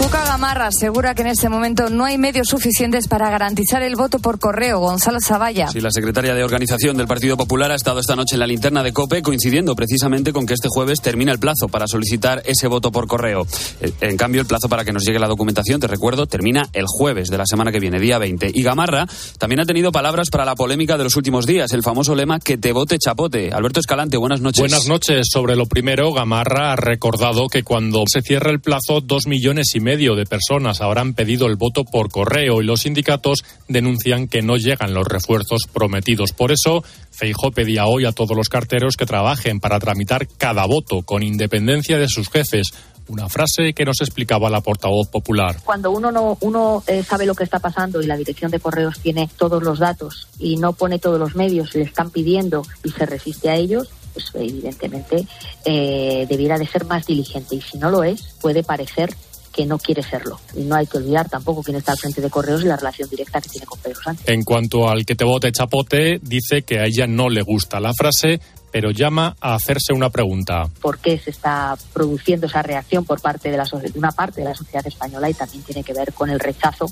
Cuca Gamarra asegura que en este momento no hay medios suficientes para garantizar el voto por correo. Gonzalo Zavalla. Sí, la secretaria de organización del Partido Popular ha estado esta noche en la linterna de COPE, coincidiendo precisamente con que este jueves termina el plazo para solicitar ese voto por correo. Eh, en cambio, el plazo para que nos llegue la documentación, te recuerdo, termina el jueves de la semana que viene, día 20. Y Gamarra también ha tenido palabras para la polémica de los últimos días, el famoso lema que te vote chapote. Alberto Escalante, buenas noches. Buenas noches. Sobre lo primero, Gamarra ha recordado que cuando se cierre el plazo, dos millones y medio de personas habrán pedido el voto por correo y los sindicatos denuncian que no llegan los refuerzos prometidos. Por eso, Feijó pedía hoy a todos los carteros que trabajen para tramitar cada voto con independencia de sus jefes. Una frase que nos explicaba la portavoz popular. Cuando uno no uno eh, sabe lo que está pasando y la dirección de correos tiene todos los datos y no pone todos los medios, le están pidiendo y se resiste a ellos, pues evidentemente eh, debiera de ser más diligente y si no lo es puede parecer que no quiere serlo. Y no hay que olvidar tampoco quién está al frente de Correos y la relación directa que tiene con Pedro Sánchez. En cuanto al que te vote chapote, dice que a ella no le gusta la frase, pero llama a hacerse una pregunta. ¿Por qué se está produciendo esa reacción por parte de, la, de una parte de la sociedad española? Y también tiene que ver con el rechazo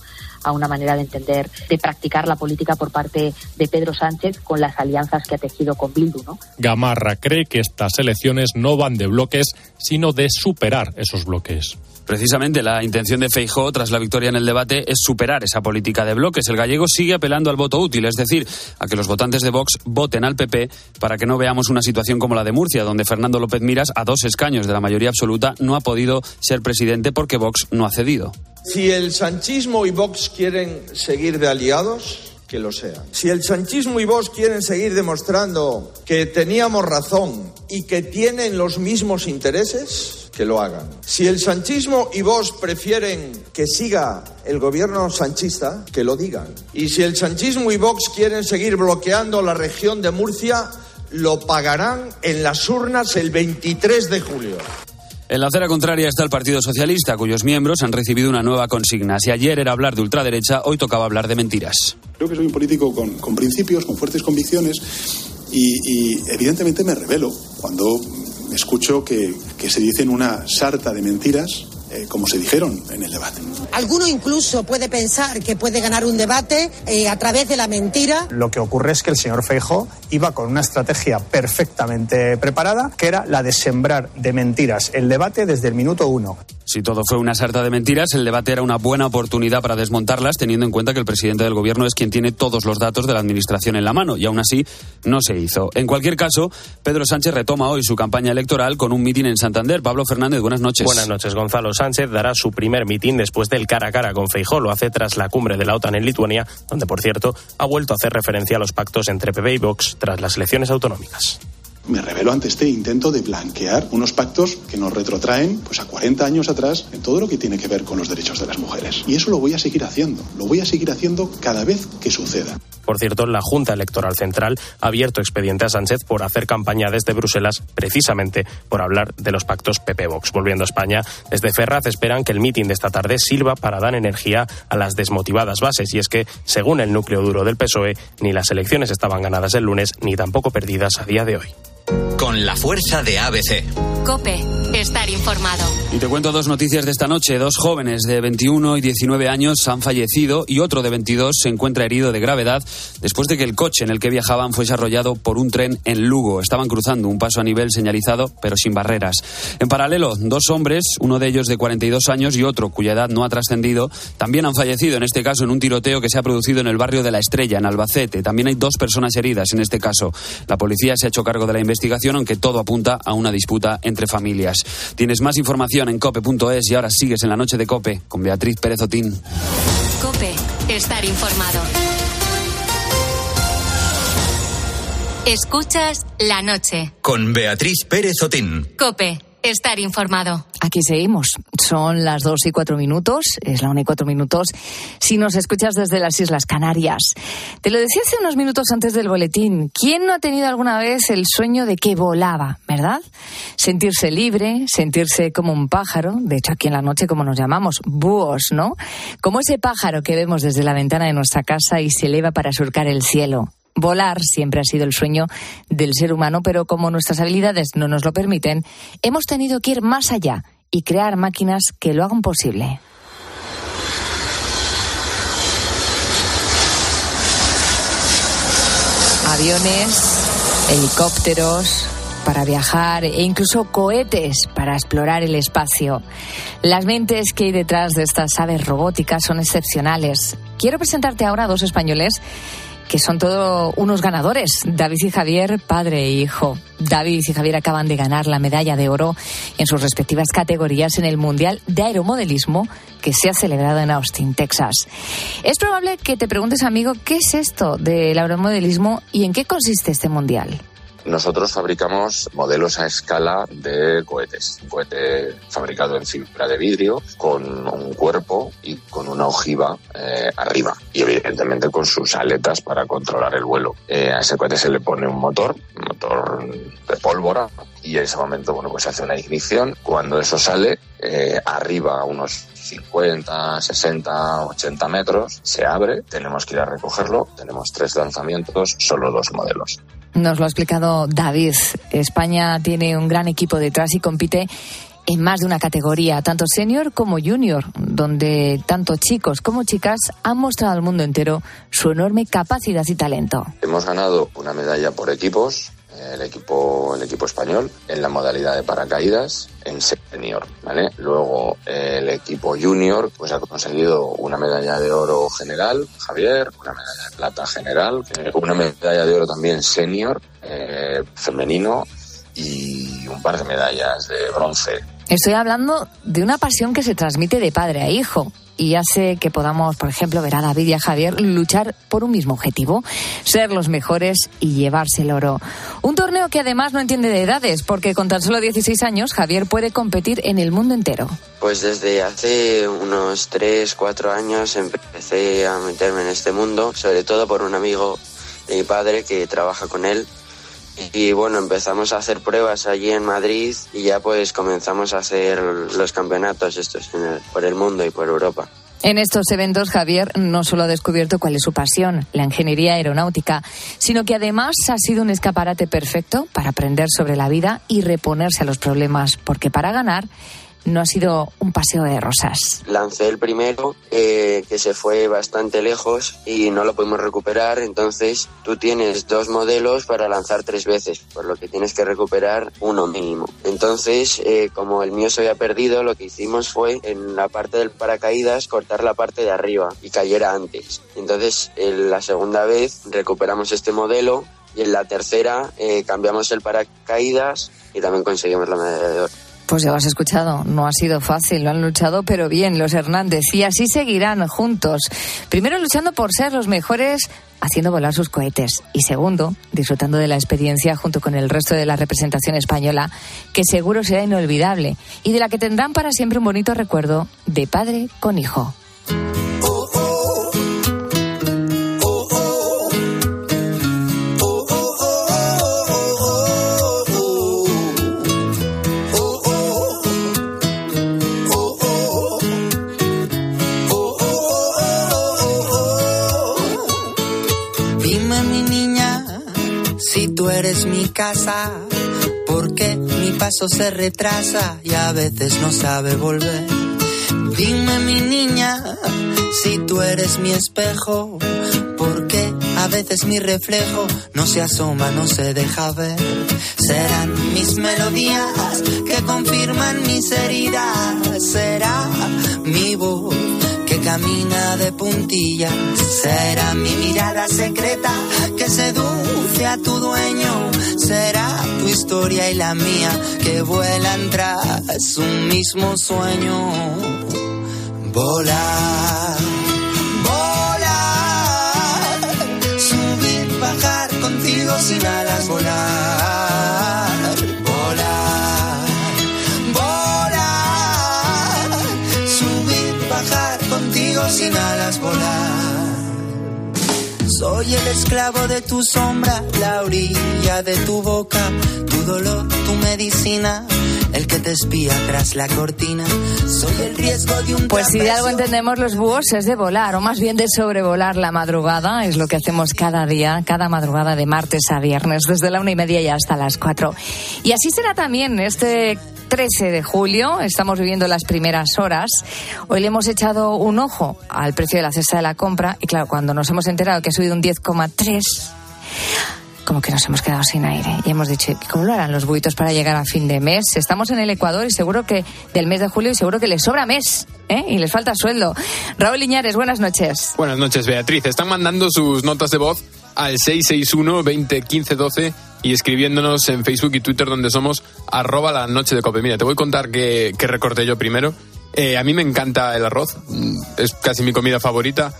a una manera de entender, de practicar la política por parte de Pedro Sánchez con las alianzas que ha tejido con Bildu. ¿no? Gamarra cree que estas elecciones no van de bloques, sino de superar esos bloques. Precisamente la intención de Feijó tras la victoria en el debate es superar esa política de bloques. El gallego sigue apelando al voto útil, es decir, a que los votantes de Vox voten al PP para que no veamos una situación como la de Murcia, donde Fernando López Miras, a dos escaños de la mayoría absoluta, no ha podido ser presidente porque Vox no ha cedido. Si el sanchismo y Vox quieren seguir de aliados, que lo sean. Si el sanchismo y Vox quieren seguir demostrando que teníamos razón y que tienen los mismos intereses, que lo hagan. Si el sanchismo y vos prefieren que siga el gobierno sanchista, que lo digan. Y si el sanchismo y Vox quieren seguir bloqueando la región de Murcia, lo pagarán en las urnas el 23 de julio. En la acera contraria está el Partido Socialista, cuyos miembros han recibido una nueva consigna. Si ayer era hablar de ultraderecha, hoy tocaba hablar de mentiras. Creo que soy un político con, con principios, con fuertes convicciones y, y evidentemente me revelo cuando escucho que, que se dicen una sarta de mentiras eh, como se dijeron en el debate. Alguno incluso puede pensar que puede ganar un debate eh, a través de la mentira. Lo que ocurre es que el señor Feijo iba con una estrategia perfectamente preparada, que era la de sembrar de mentiras el debate desde el minuto uno. Si todo fue una sarta de mentiras, el debate era una buena oportunidad para desmontarlas, teniendo en cuenta que el presidente del gobierno es quien tiene todos los datos de la administración en la mano, y aún así no se hizo. En cualquier caso, Pedro Sánchez retoma hoy su campaña electoral con un mitin en Santander. Pablo Fernández, buenas noches. Buenas noches, Gonzalo. Sánchez dará su primer mitin después del cara a cara con Feijó. Lo hace tras la cumbre de la OTAN en Lituania, donde, por cierto, ha vuelto a hacer referencia a los pactos entre PP y Vox tras las elecciones autonómicas me revelo ante este intento de blanquear unos pactos que nos retrotraen pues a 40 años atrás en todo lo que tiene que ver con los derechos de las mujeres. Y eso lo voy a seguir haciendo, lo voy a seguir haciendo cada vez que suceda. Por cierto, la Junta Electoral Central ha abierto expediente a Sánchez por hacer campaña desde Bruselas precisamente por hablar de los pactos PP-Vox. Volviendo a España, desde Ferraz esperan que el mitin de esta tarde sirva para dar energía a las desmotivadas bases. Y es que, según el núcleo duro del PSOE, ni las elecciones estaban ganadas el lunes ni tampoco perdidas a día de hoy con la fuerza de ABC. Cope, estar informado. Y te cuento dos noticias de esta noche. Dos jóvenes de 21 y 19 años han fallecido y otro de 22 se encuentra herido de gravedad después de que el coche en el que viajaban fuese arrollado por un tren en Lugo. Estaban cruzando un paso a nivel señalizado, pero sin barreras. En paralelo, dos hombres, uno de ellos de 42 años y otro cuya edad no ha trascendido, también han fallecido, en este caso en un tiroteo que se ha producido en el barrio de La Estrella, en Albacete. También hay dos personas heridas en este caso. La policía se ha hecho cargo de la investigación, aunque todo apunta a una disputa entre familias. Tienes más información en cope.es y ahora sigues en la noche de Cope con Beatriz Pérez Otín. Cope, estar informado. Escuchas la noche. Con Beatriz Pérez Otín. Cope estar informado. Aquí seguimos. Son las dos y cuatro minutos, es la una y cuatro minutos. Si nos escuchas desde las Islas Canarias, te lo decía hace unos minutos antes del boletín. ¿Quién no ha tenido alguna vez el sueño de que volaba, verdad? Sentirse libre, sentirse como un pájaro. De hecho, aquí en la noche, como nos llamamos, búhos, ¿no? Como ese pájaro que vemos desde la ventana de nuestra casa y se eleva para surcar el cielo. Volar siempre ha sido el sueño del ser humano, pero como nuestras habilidades no nos lo permiten, hemos tenido que ir más allá y crear máquinas que lo hagan posible. Aviones, helicópteros para viajar e incluso cohetes para explorar el espacio. Las mentes que hay detrás de estas aves robóticas son excepcionales. Quiero presentarte ahora a dos españoles que son todos unos ganadores. David y Javier, padre e hijo. David y Javier acaban de ganar la medalla de oro en sus respectivas categorías en el Mundial de Aeromodelismo que se ha celebrado en Austin, Texas. Es probable que te preguntes, amigo, ¿qué es esto del aeromodelismo y en qué consiste este Mundial? Nosotros fabricamos modelos a escala de cohetes. Un cohete fabricado en fibra de vidrio con un cuerpo y con una ojiva eh, arriba. Y evidentemente con sus aletas para controlar el vuelo. Eh, a ese cohete se le pone un motor, un motor de pólvora. Y en ese momento, bueno, pues se hace una ignición. Cuando eso sale, eh, arriba a unos 50, 60, 80 metros, se abre, tenemos que ir a recogerlo, tenemos tres lanzamientos, solo dos modelos. Nos lo ha explicado David. España tiene un gran equipo detrás y compite en más de una categoría, tanto senior como junior, donde tanto chicos como chicas han mostrado al mundo entero su enorme capacidad y talento. Hemos ganado una medalla por equipos, el equipo, el equipo español en la modalidad de paracaídas en senior, ¿vale? Luego el equipo junior pues ha conseguido una medalla de oro general, Javier, una medalla de plata general, una medalla de oro también senior, eh, femenino y un par de medallas de bronce. Estoy hablando de una pasión que se transmite de padre a hijo y hace que podamos, por ejemplo, ver a David y a Javier luchar por un mismo objetivo, ser los mejores y llevarse el oro. Un torneo que además no entiende de edades, porque con tan solo 16 años Javier puede competir en el mundo entero. Pues desde hace unos 3, 4 años empecé a meterme en este mundo, sobre todo por un amigo de mi padre que trabaja con él y bueno, empezamos a hacer pruebas allí en Madrid y ya pues comenzamos a hacer los campeonatos estos por el mundo y por Europa. En estos eventos, Javier no solo ha descubierto cuál es su pasión, la ingeniería aeronáutica, sino que además ha sido un escaparate perfecto para aprender sobre la vida y reponerse a los problemas, porque para ganar no ha sido un paseo de rosas. Lancé el primero, eh, que se fue bastante lejos y no lo pudimos recuperar. Entonces tú tienes dos modelos para lanzar tres veces, por lo que tienes que recuperar uno mínimo. Entonces, eh, como el mío se había perdido, lo que hicimos fue en la parte del paracaídas cortar la parte de arriba y cayera antes. Entonces, en la segunda vez recuperamos este modelo y en la tercera eh, cambiamos el paracaídas y también conseguimos la medalla de oro. Pues ya lo has escuchado, no ha sido fácil, lo han luchado, pero bien los Hernández y así seguirán juntos. Primero luchando por ser los mejores haciendo volar sus cohetes y segundo, disfrutando de la experiencia junto con el resto de la representación española, que seguro será inolvidable y de la que tendrán para siempre un bonito recuerdo de padre con hijo. Eres mi casa, porque mi paso se retrasa y a veces no sabe volver. Dime mi niña, si tú eres mi espejo, porque a veces mi reflejo no se asoma, no se deja ver. Serán mis melodías que confirman mis heridas, será mi voz camina de puntillas. Será mi mirada secreta que seduce a tu dueño. Será tu historia y la mía que vuelan tras un mismo sueño. Volar, Soy el esclavo de tu sombra, la orilla de tu boca, tu dolor, tu medicina, el que te espía tras la cortina. Soy el riesgo de un Pues si de algo entendemos los búhos es de volar, o más bien de sobrevolar la madrugada. Es lo que hacemos cada día, cada madrugada de martes a viernes, desde la una y media y hasta las cuatro. Y así será también este 13 de julio. Estamos viviendo las primeras horas. Hoy le hemos echado un ojo al precio de la cesta de la compra. Y claro, cuando nos hemos enterado que ha subido un 10,3 como que nos hemos quedado sin aire y hemos dicho, ¿cómo lo harán los buitos para llegar a fin de mes? Estamos en el Ecuador y seguro que del mes de julio y seguro que les sobra mes ¿eh? y les falta sueldo. Raúl Liñares, buenas noches. Buenas noches, Beatriz. Están mandando sus notas de voz al 661 20 15 12 y escribiéndonos en Facebook y Twitter donde somos arroba la noche de cope. Mira, te voy a contar que, que recorté yo primero. Eh, a mí me encanta el arroz, mm, es casi mi comida favorita.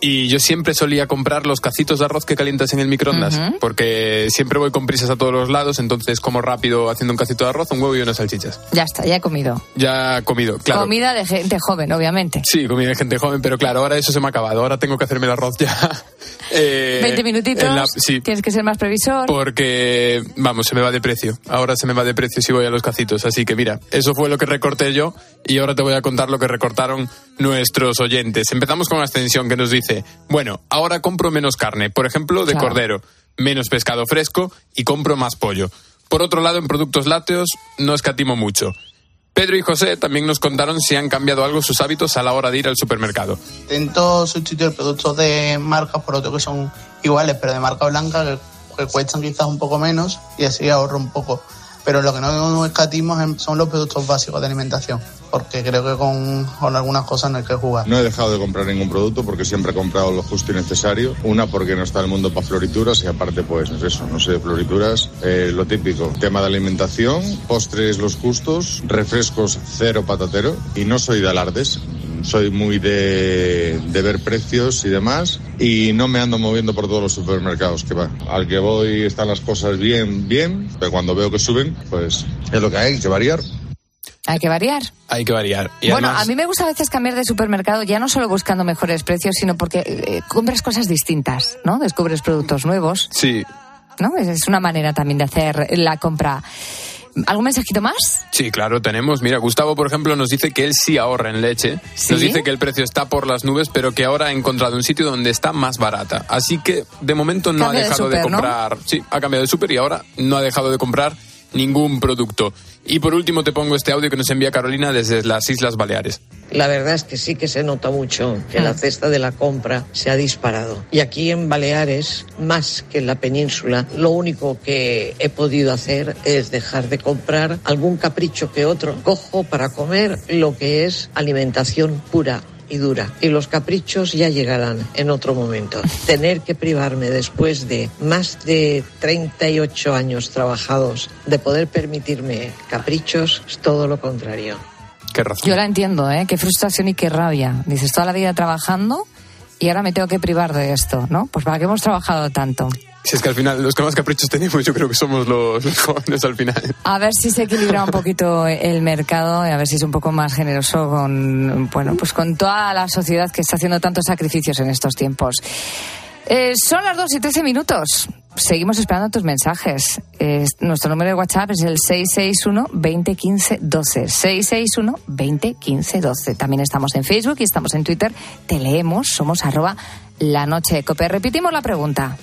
Y yo siempre solía comprar los cacitos de arroz que calientas en el microondas, Ujú. porque siempre voy con prisas a todos los lados, entonces como rápido haciendo un cacito de arroz, un huevo y unas salchichas. Ya está, ya he comido. Ya comido, claro. Comida de gente joven, obviamente. Sí, comida de gente joven, pero claro, ahora eso se me ha acabado. Ahora tengo que hacerme el arroz ya. Eh, 20 minutitos, la- sí, tienes que ser más previsor. porque, vamos, se me va de precio. Ahora se me va de precio si voy a los cacitos. Así que mira, eso fue lo que recorté yo y ahora te voy a contar lo que recortaron nuestros oyentes. Empezamos con Ascensión que nos dice, bueno, ahora compro menos carne, por ejemplo, de Claro. cordero, menos pescado fresco y compro más pollo. Por otro lado, en productos lácteos no escatimo mucho. Pedro y José también nos contaron si han cambiado algo sus hábitos a la hora de ir al supermercado. Intento sustituir productos de marcas por otros que son iguales, pero de marca blanca, que, que cuestan quizás un poco menos y así ahorro un poco. Pero lo que no escatimos son los productos básicos de alimentación, porque creo que con, con algunas cosas no hay que jugar. No he dejado de comprar ningún producto porque siempre he comprado lo justo y necesario. Una porque no está el mundo para florituras y aparte pues es eso, no sé, florituras, eh, lo típico. Tema de alimentación, postres los justos, refrescos cero patatero y no soy de alardes. Soy muy de, de ver precios y demás y no me ando moviendo por todos los supermercados que va. Al que voy están las cosas bien, bien, pero cuando veo que suben, pues es lo que hay, que variar. Hay que variar. Hay que variar. Y bueno, además- a mí me gusta a veces cambiar de supermercado, ya no solo buscando mejores precios, sino porque eh, compras cosas distintas, ¿no? Descubres productos nuevos, Sí, ¿no? Es- Es una manera también de hacer la compra. ¿Algún mensajito más? Sí, claro, tenemos. Mira, Gustavo, por ejemplo, nos dice que él sí ahorra en leche. Nos ¿Sí? dice que el precio está por las nubes, pero que ahora ha encontrado un sitio donde está más barata. Así que, de momento, no Cambio ha de dejado de, comprar. Sí, ha cambiado de súper y ahora no ha dejado de comprar ningún producto. Y por último, te pongo este audio que nos envía Carolina desde las Islas Baleares. La verdad es que sí que se nota mucho que la cesta de la compra se ha disparado. Y aquí en Baleares, más que en la península, lo único que he podido hacer es dejar de comprar algún capricho que otro. Cojo para comer lo que es alimentación pura y dura. Y los caprichos ya llegarán en otro momento. Tener que privarme después de más de 38 años trabajados de poder permitirme caprichos es todo lo contrario. Qué razón. Yo la entiendo, ¿eh? Qué frustración y qué rabia. Dices, toda la vida trabajando y ahora me tengo que privar de esto, ¿no? Pues para qué hemos trabajado tanto. Si es que al final, los que más caprichos tenemos, yo creo que somos los, jóvenes al final. A ver si se equilibra un poquito el mercado y a ver si es un poco más generoso con, bueno, pues con toda la sociedad que está haciendo tantos sacrificios en estos tiempos. Eh, son las 2 y 13 minutos. Seguimos esperando tus mensajes. Eh, nuestro número de WhatsApp es el 661-2015-12. 661-2015-12. También estamos en Facebook y estamos en Twitter. Te leemos. Somos arroba la noche de cope. Repetimos la pregunta.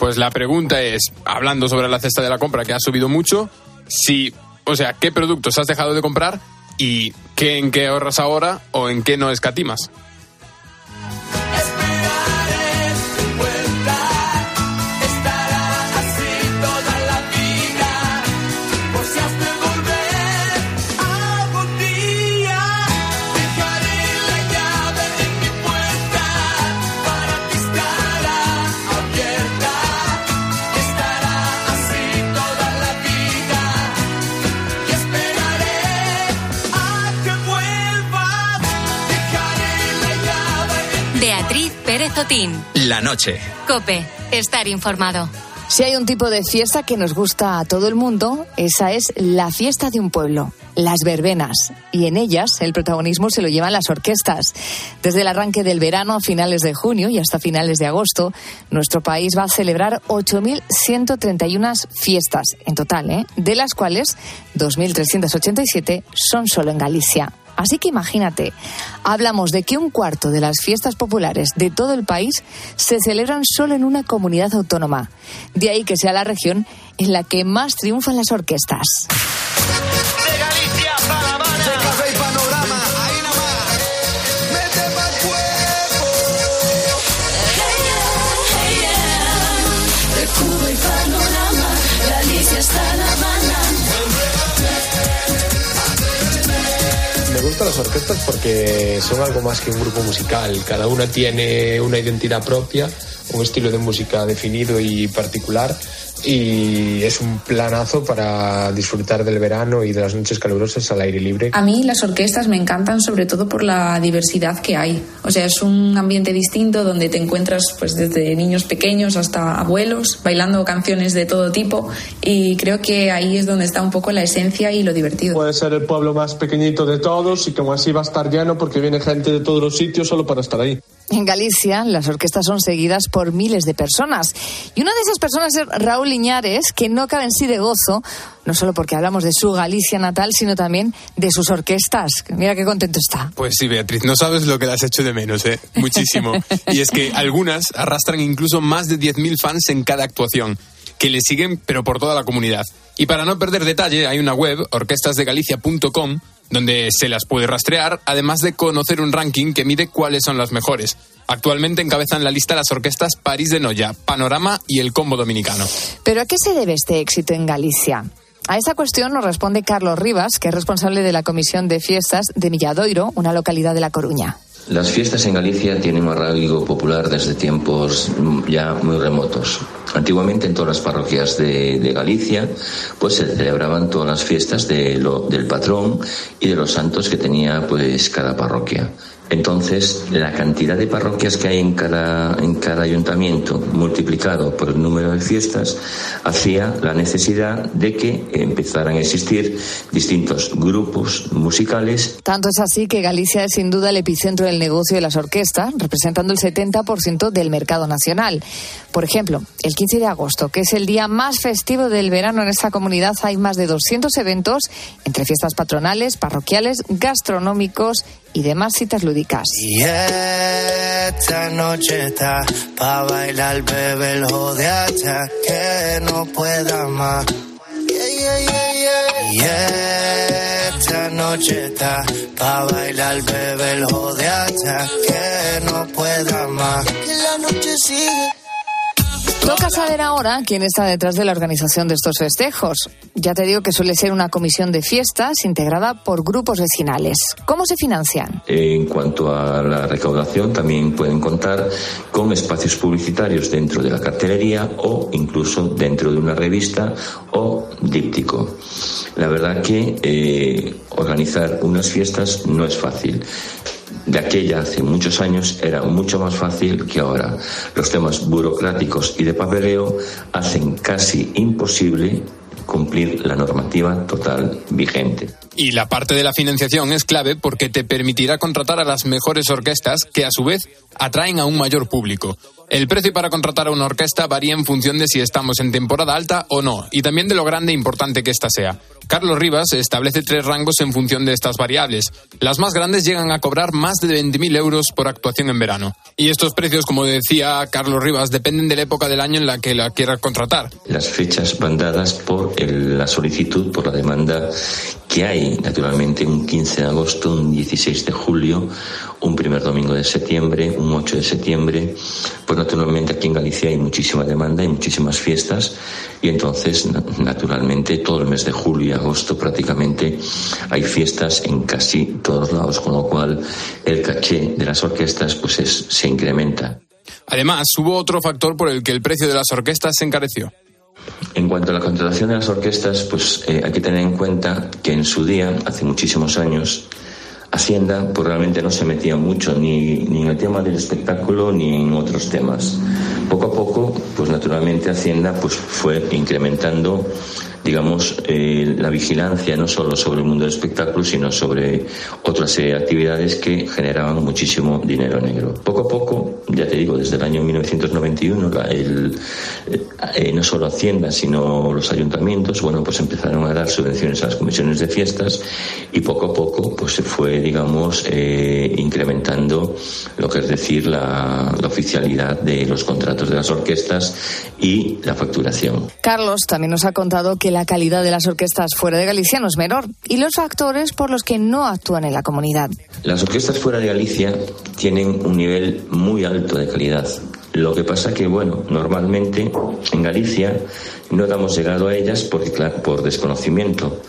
Pues la pregunta es, hablando sobre la cesta de la compra que ha subido mucho, si, o sea, ¿qué productos has dejado de comprar y qué en qué ahorras ahora o en qué no escatimas? La noche. Cope. Estar informado. Si hay un tipo de fiesta que nos gusta a todo el mundo, esa es la fiesta de un pueblo, las verbenas. Y en ellas el protagonismo se lo llevan las orquestas. Desde el arranque del verano a finales de junio y hasta finales de agosto, nuestro país va a celebrar 8.131 fiestas en total, ¿eh? de las cuales 2.387 son solo en Galicia. Así que imagínate, hablamos de que un cuarto de las fiestas populares de todo el país se celebran solo en una comunidad autónoma. De ahí que sea la región en la que más triunfan las orquestas. Las orquestas porque son algo más que un grupo musical. Cada una tiene una identidad propia, un estilo de música definido y particular y es un planazo para disfrutar del verano y de las noches calurosas al aire libre. A mí las orquestas me encantan sobre todo por la diversidad que hay. O sea, es un ambiente distinto donde te encuentras pues desde niños pequeños hasta abuelos bailando canciones de todo tipo y creo que ahí es donde está un poco la esencia y lo divertido. Puede ser el pueblo más pequeñito de todos y como así va a estar lleno porque viene gente de todos los sitios solo para estar ahí. En Galicia, las orquestas son seguidas por miles de personas. Y una de esas personas es Raúl Liñares, que no cabe en sí de gozo, no solo porque hablamos de su Galicia natal, sino también de sus orquestas. Mira qué contento está. Pues sí, Beatriz, no sabes lo que las hecho de menos, ¿eh? Muchísimo. y es que algunas arrastran incluso más de 10.000 fans en cada actuación, que le siguen, pero por toda la comunidad. Y para no perder detalle, hay una web, orquestasdegalicia.com, donde se las puede rastrear, además de conocer un ranking que mide cuáles son las mejores. Actualmente encabezan la lista las orquestas París de Noya, Panorama y el Combo Dominicano. ¿Pero a qué se debe este éxito en Galicia? A esa cuestión nos responde Carlos Rivas, que es responsable de la Comisión de Fiestas de Milladoiro, una localidad de La Coruña. Las fiestas en Galicia tienen un arraigo popular desde tiempos ya muy remotos. Antiguamente en todas las parroquias de, Galicia pues se celebraban todas las fiestas de lo, del patrón y de los santos que tenía pues cada parroquia. Entonces, la cantidad de parroquias que hay en cada, en cada ayuntamiento multiplicado por el número de fiestas hacía la necesidad de que empezaran a existir distintos grupos musicales. Tanto es así que Galicia es sin duda el epicentro del negocio de las orquestas, representando el 70% del mercado nacional. Por ejemplo, el 15 de agosto, que es el día más festivo del verano en esta comunidad, hay más de 200 eventos entre fiestas patronales, parroquiales, gastronómicos y demás citas lúdicas. Y esta noche está pa' bailar, bebé, el hasta que no pueda más. Y esta noche está pa' bailar, bebé, el hasta que no pueda más. Que la noche sigue. Toca saber ahora quién está detrás de la organización de estos festejos. Ya te digo que suele ser una comisión de fiestas integrada por grupos vecinales. ¿Cómo se financian? En cuanto a la recaudación, también pueden contar con espacios publicitarios dentro de la cartelería o incluso dentro de una revista o díptico. La verdad que eh, organizar unas fiestas no es fácil de aquella hace muchos años era mucho más fácil que ahora. Los temas burocráticos y de papeleo hacen casi imposible cumplir la normativa total vigente. Y la parte de la financiación es clave porque te permitirá contratar a las mejores orquestas que a su vez atraen a un mayor público. El precio para contratar a una orquesta varía en función de si estamos en temporada alta o no, y también de lo grande e importante que ésta sea. Carlos Rivas establece tres rangos en función de estas variables. Las más grandes llegan a cobrar más de 20.000 euros por actuación en verano. Y estos precios, como decía Carlos Rivas, dependen de la época del año en la que la quieras contratar. Las fechas van dadas por la solicitud, por la demanda que hay, naturalmente, un 15 de agosto, un 16 de julio, un primer domingo de septiembre, un 8 de septiembre. Pues naturalmente aquí en Galicia hay muchísima demanda, hay muchísimas fiestas y entonces, na- naturalmente, todo el mes de julio y agosto prácticamente hay fiestas en casi todos lados, con lo cual el caché de las orquestas pues es- se incrementa. Además, hubo otro factor por el que el precio de las orquestas se encareció. En cuanto a la contratación de las orquestas, pues eh, hay que tener en cuenta que en su día, hace muchísimos años, Hacienda pues realmente no se metía mucho ni, en el tema del espectáculo ni en otros temas. Poco a poco, pues naturalmente Hacienda pues fue incrementando digamos, eh, la vigilancia no solo sobre el mundo del espectáculo, sino sobre otras de actividades que generaban muchísimo dinero negro. Poco a poco, ya te digo, desde el año 1991, el, eh, no solo Hacienda, sino los ayuntamientos, bueno, pues empezaron a dar subvenciones a las comisiones de fiestas y poco a poco, pues se fue, digamos, eh, incrementando lo que es decir, la, la oficialidad de los contratos de las orquestas y la facturación. Carlos también nos ha contado que la calidad de las orquestas fuera de Galicia no es menor y los factores por los que no actúan en la comunidad. Las orquestas fuera de Galicia tienen un nivel muy alto de calidad. Lo que pasa que, bueno, normalmente en Galicia no hemos llegado a ellas porque, claro, por desconocimiento,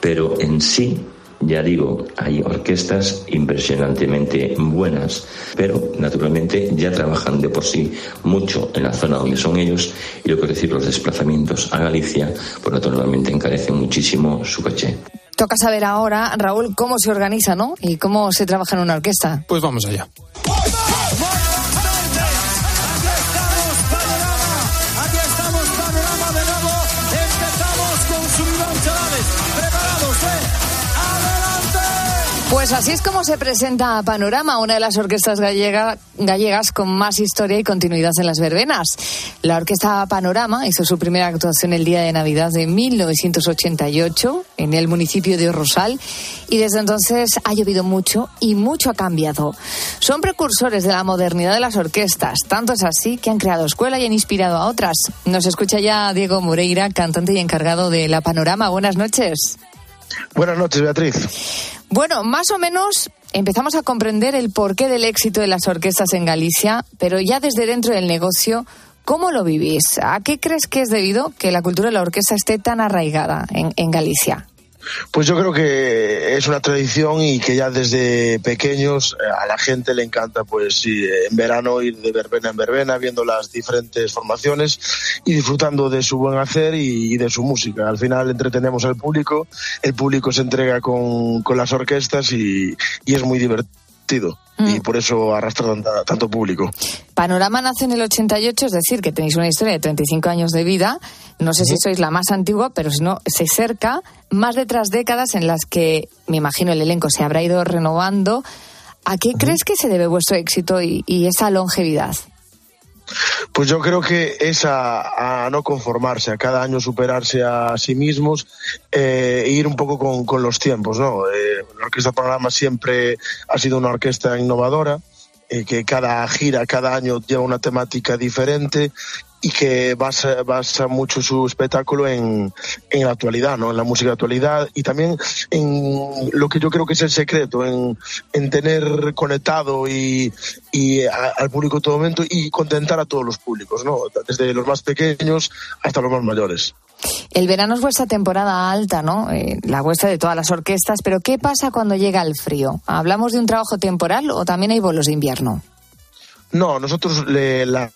pero en sí ya digo, hay orquestas impresionantemente buenas, pero naturalmente ya trabajan de por sí mucho en la zona donde son ellos y lo que decir, los desplazamientos a Galicia, pues naturalmente encarecen muchísimo su caché. Toca saber ahora, Raúl, cómo se organiza, ¿no? Y cómo se trabaja en una orquesta. Pues vamos allá. Pues así es como se presenta Panorama, una de las orquestas gallega, gallegas con más historia y continuidad en las verbenas. La orquesta Panorama hizo su primera actuación el día de Navidad de 1988 en el municipio de Rosal y desde entonces ha llovido mucho y mucho ha cambiado. Son precursores de la modernidad de las orquestas, tanto es así que han creado escuela y han inspirado a otras. Nos escucha ya Diego Moreira, cantante y encargado de La Panorama. Buenas noches. Buenas noches, Beatriz. Bueno, más o menos empezamos a comprender el porqué del éxito de las orquestas en Galicia, pero ya desde dentro del negocio, ¿cómo lo vivís? ¿A qué crees que es debido que la cultura de la orquesta esté tan arraigada en, en Galicia? Pues yo creo que es una tradición y que ya desde pequeños eh, a la gente le encanta, pues en verano ir de verbena en verbena, viendo las diferentes formaciones y disfrutando de su buen hacer y, de su música. Al final entretenemos al público, el público se entrega con, las orquestas y, y es muy divertido y mm. por eso arrastra tanto público. Panorama nace en el 88, es decir, que tenéis una historia de 35 años de vida. No sé si sois la más antigua, pero si no, se cerca más de tras décadas en las que, me imagino, el elenco se habrá ido renovando. ¿A qué crees que se debe vuestro éxito y esa longevidad? Pues yo creo que es a, no conformarse, a cada año superarse a sí mismos eh, e ir un poco con, los tiempos. ¿no? Eh, la Orquesta Programa siempre ha sido una orquesta innovadora, eh, que cada gira, cada año lleva una temática diferente y que basa, basa mucho su espectáculo en, en, la actualidad, ¿no? en la música de actualidad y también en lo que yo creo que es el secreto, en, en tener conectado y, y al público en todo momento y contentar a todos los públicos, ¿no? desde los más pequeños hasta los más mayores. El verano es vuestra temporada alta, ¿no? Eh, la vuestra de todas las orquestas, pero ¿qué pasa cuando llega el frío? ¿Hablamos de un trabajo temporal o también hay bolos de invierno? No, nosotros le, la,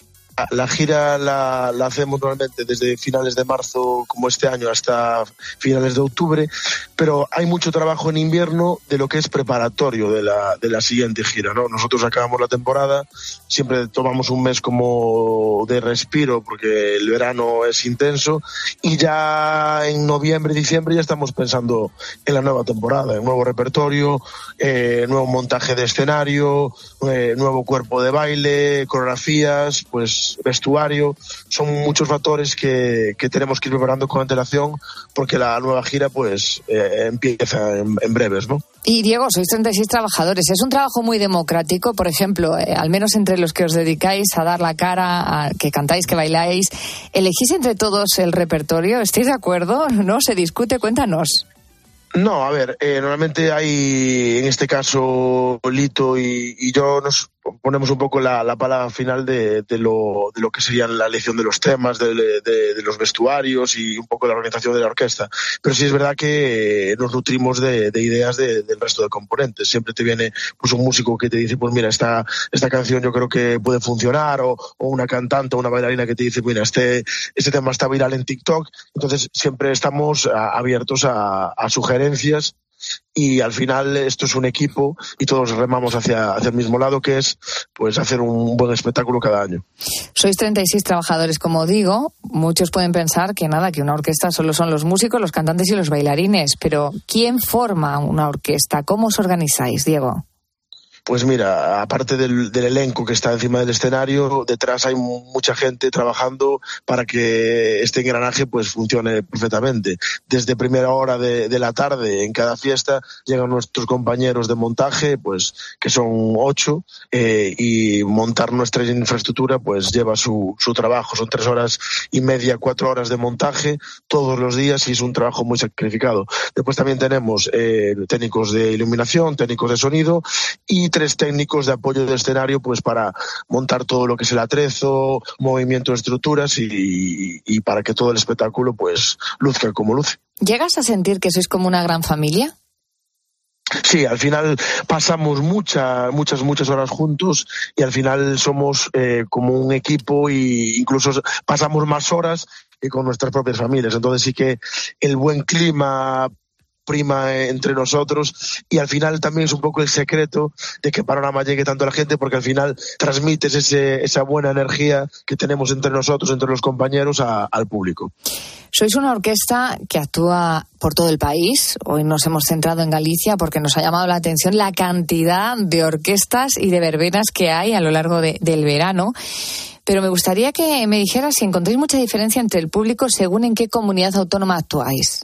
la gira la, hacemos normalmente desde finales de marzo, como este año, hasta finales de octubre, pero hay mucho trabajo en invierno de lo que es preparatorio de la, de la siguiente gira. ¿no? Nosotros acabamos la temporada, siempre tomamos un mes como de respiro porque el verano es intenso y ya en noviembre, diciembre ya estamos pensando en la nueva temporada, en nuevo repertorio, eh, nuevo montaje de escenario, eh, nuevo cuerpo de baile, coreografías, pues vestuario, son muchos factores que, tenemos que ir preparando con antelación porque la nueva gira pues eh, empieza en, breves, ¿no? Y Diego, sois 36 trabajadores. Es un trabajo muy democrático, por ejemplo, eh, al menos entre los que os dedicáis a dar la cara, a que cantáis, que bailáis. ¿Elegís entre todos el repertorio? ¿Estáis de acuerdo? ¿No? ¿Se discute? Cuéntanos. No, a ver, eh, normalmente hay, en este caso, Lito y, y yo nos ponemos un poco la, la palabra final de, de, lo, de lo que sería la elección de los temas, de, los vestuarios y un poco la organización de la orquesta. Pero sí es verdad que nos nutrimos de, ideas del resto de componentes. Siempre te viene pues un músico que te dice, pues mira, esta, esta canción yo creo que puede funcionar, o, o una cantante o una bailarina que te dice, mira, este, este tema está viral en TikTok. Entonces siempre estamos abiertos a sugerencias y al final esto es un equipo y todos remamos hacia, el mismo lado, que es pues hacer un buen espectáculo cada año. Sois 36 trabajadores, como digo. Muchos pueden pensar que nada, que una orquesta solo son los músicos, los cantantes y los bailarines. Pero ¿quién forma una orquesta? ¿Cómo os organizáis, Diego? Pues mira, aparte del, elenco que está encima del escenario, detrás hay mucha gente trabajando para que este engranaje pues funcione perfectamente. Desde primera hora de, la tarde en cada fiesta llegan nuestros compañeros de montaje, pues que son ocho, eh, y montar nuestra infraestructura pues lleva su, su trabajo. Son tres horas y media, cuatro horas de montaje todos los días y es un trabajo muy sacrificado. Después también tenemos eh, técnicos de iluminación, técnicos de sonido y tres técnicos de apoyo de escenario pues para montar todo lo que es el atrezo, movimiento de estructuras y, y para que todo el espectáculo pues luzca como luce. ¿Llegas a sentir que sois como una gran familia? Sí, al final pasamos muchas, muchas, muchas horas juntos y al final somos eh, como un equipo e incluso pasamos más horas que con nuestras propias familias. Entonces sí que el buen clima prima entre nosotros y al final también es un poco el secreto de que Panorama llegue tanto a la gente porque al final transmites ese, esa buena energía que tenemos entre nosotros, entre los compañeros, al público. Sois una orquesta que actúa por todo el país. Hoy nos hemos centrado en Galicia porque nos ha llamado la atención la cantidad de orquestas y de verbenas que hay a lo largo del verano. Pero me gustaría que me dijeras si encontráis mucha diferencia entre el público según en qué comunidad autónoma actuáis.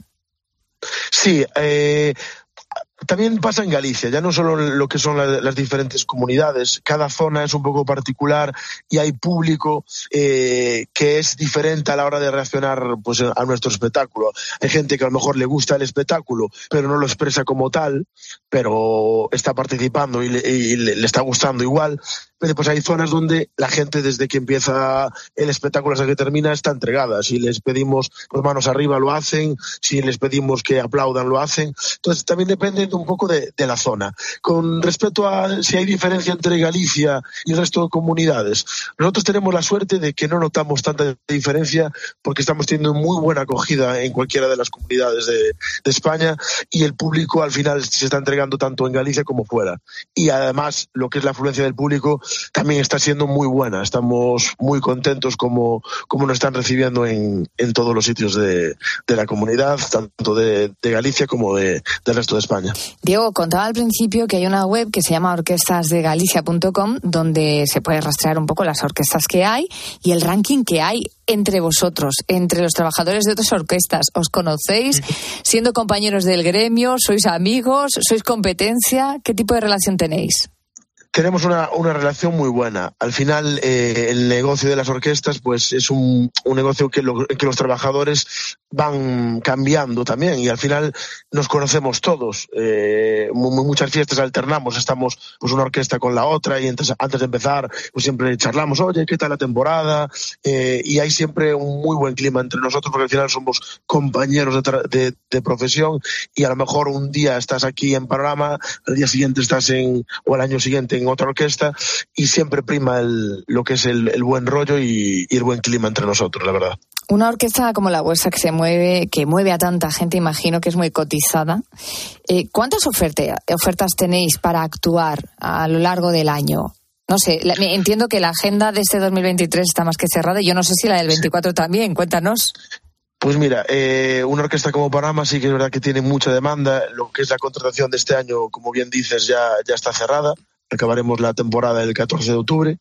Sí, eh, también pasa en Galicia, ya no solo lo que son las diferentes comunidades, cada zona es un poco particular y hay público eh, que es diferente a la hora de reaccionar pues, a nuestro espectáculo. Hay gente que a lo mejor le gusta el espectáculo, pero no lo expresa como tal, pero está participando y le está gustando igual pues hay zonas donde la gente desde que empieza el espectáculo hasta que termina está entregada. Si les pedimos pues, manos arriba lo hacen, si les pedimos que aplaudan lo hacen. Entonces también depende un poco de, la zona. Con respecto a si hay diferencia entre Galicia y el resto de comunidades, nosotros tenemos la suerte de que no notamos tanta diferencia porque estamos teniendo muy buena acogida en cualquiera de las comunidades de, España y el público al final se está entregando tanto en Galicia como fuera. Y además lo que es la afluencia del público también está siendo muy buena. Estamos muy contentos como, como nos están recibiendo en, en todos los sitios de, de la comunidad, tanto de, de Galicia como de, del resto de España. Diego, contaba al principio que hay una web que se llama orquestasdegalicia.com donde se puede rastrear un poco las orquestas que hay y el ranking que hay entre vosotros, entre los trabajadores de otras orquestas. ¿Os conocéis? Siendo compañeros del gremio, sois amigos, sois competencia, ¿qué tipo de relación tenéis? Tenemos una, una, relación muy buena. Al final, eh, el negocio de las orquestas, pues es un, un negocio que, que los trabajadores van cambiando también y al final nos conocemos todos. Eh, muchas fiestas alternamos, estamos pues una orquesta con la otra y antes, antes de empezar, pues siempre charlamos, oye, ¿qué tal la temporada? Eh, y hay siempre un muy buen clima entre nosotros porque al final somos compañeros de, de, de, profesión y a lo mejor un día estás aquí en Panorama, al día siguiente estás en, o el año siguiente en en otra orquesta y siempre prima el, lo que es el, el buen rollo y, y, el buen clima entre nosotros, la verdad. Una orquesta como la vuestra que se mueve, que mueve a tanta gente, imagino que es muy cotizada. Eh, ¿Cuántas ofertas, ofertas tenéis para actuar a lo largo del año? No sé, la, entiendo que la agenda de este 2023 está más que cerrada y yo no sé si la del 24 también. Cuéntanos. Pues mira, eh, una orquesta como Panamá sí que es verdad que tiene mucha demanda. Lo que es la contratación de este año, como bien dices, ya, ya está cerrada acabaremos la temporada el 14 de octubre.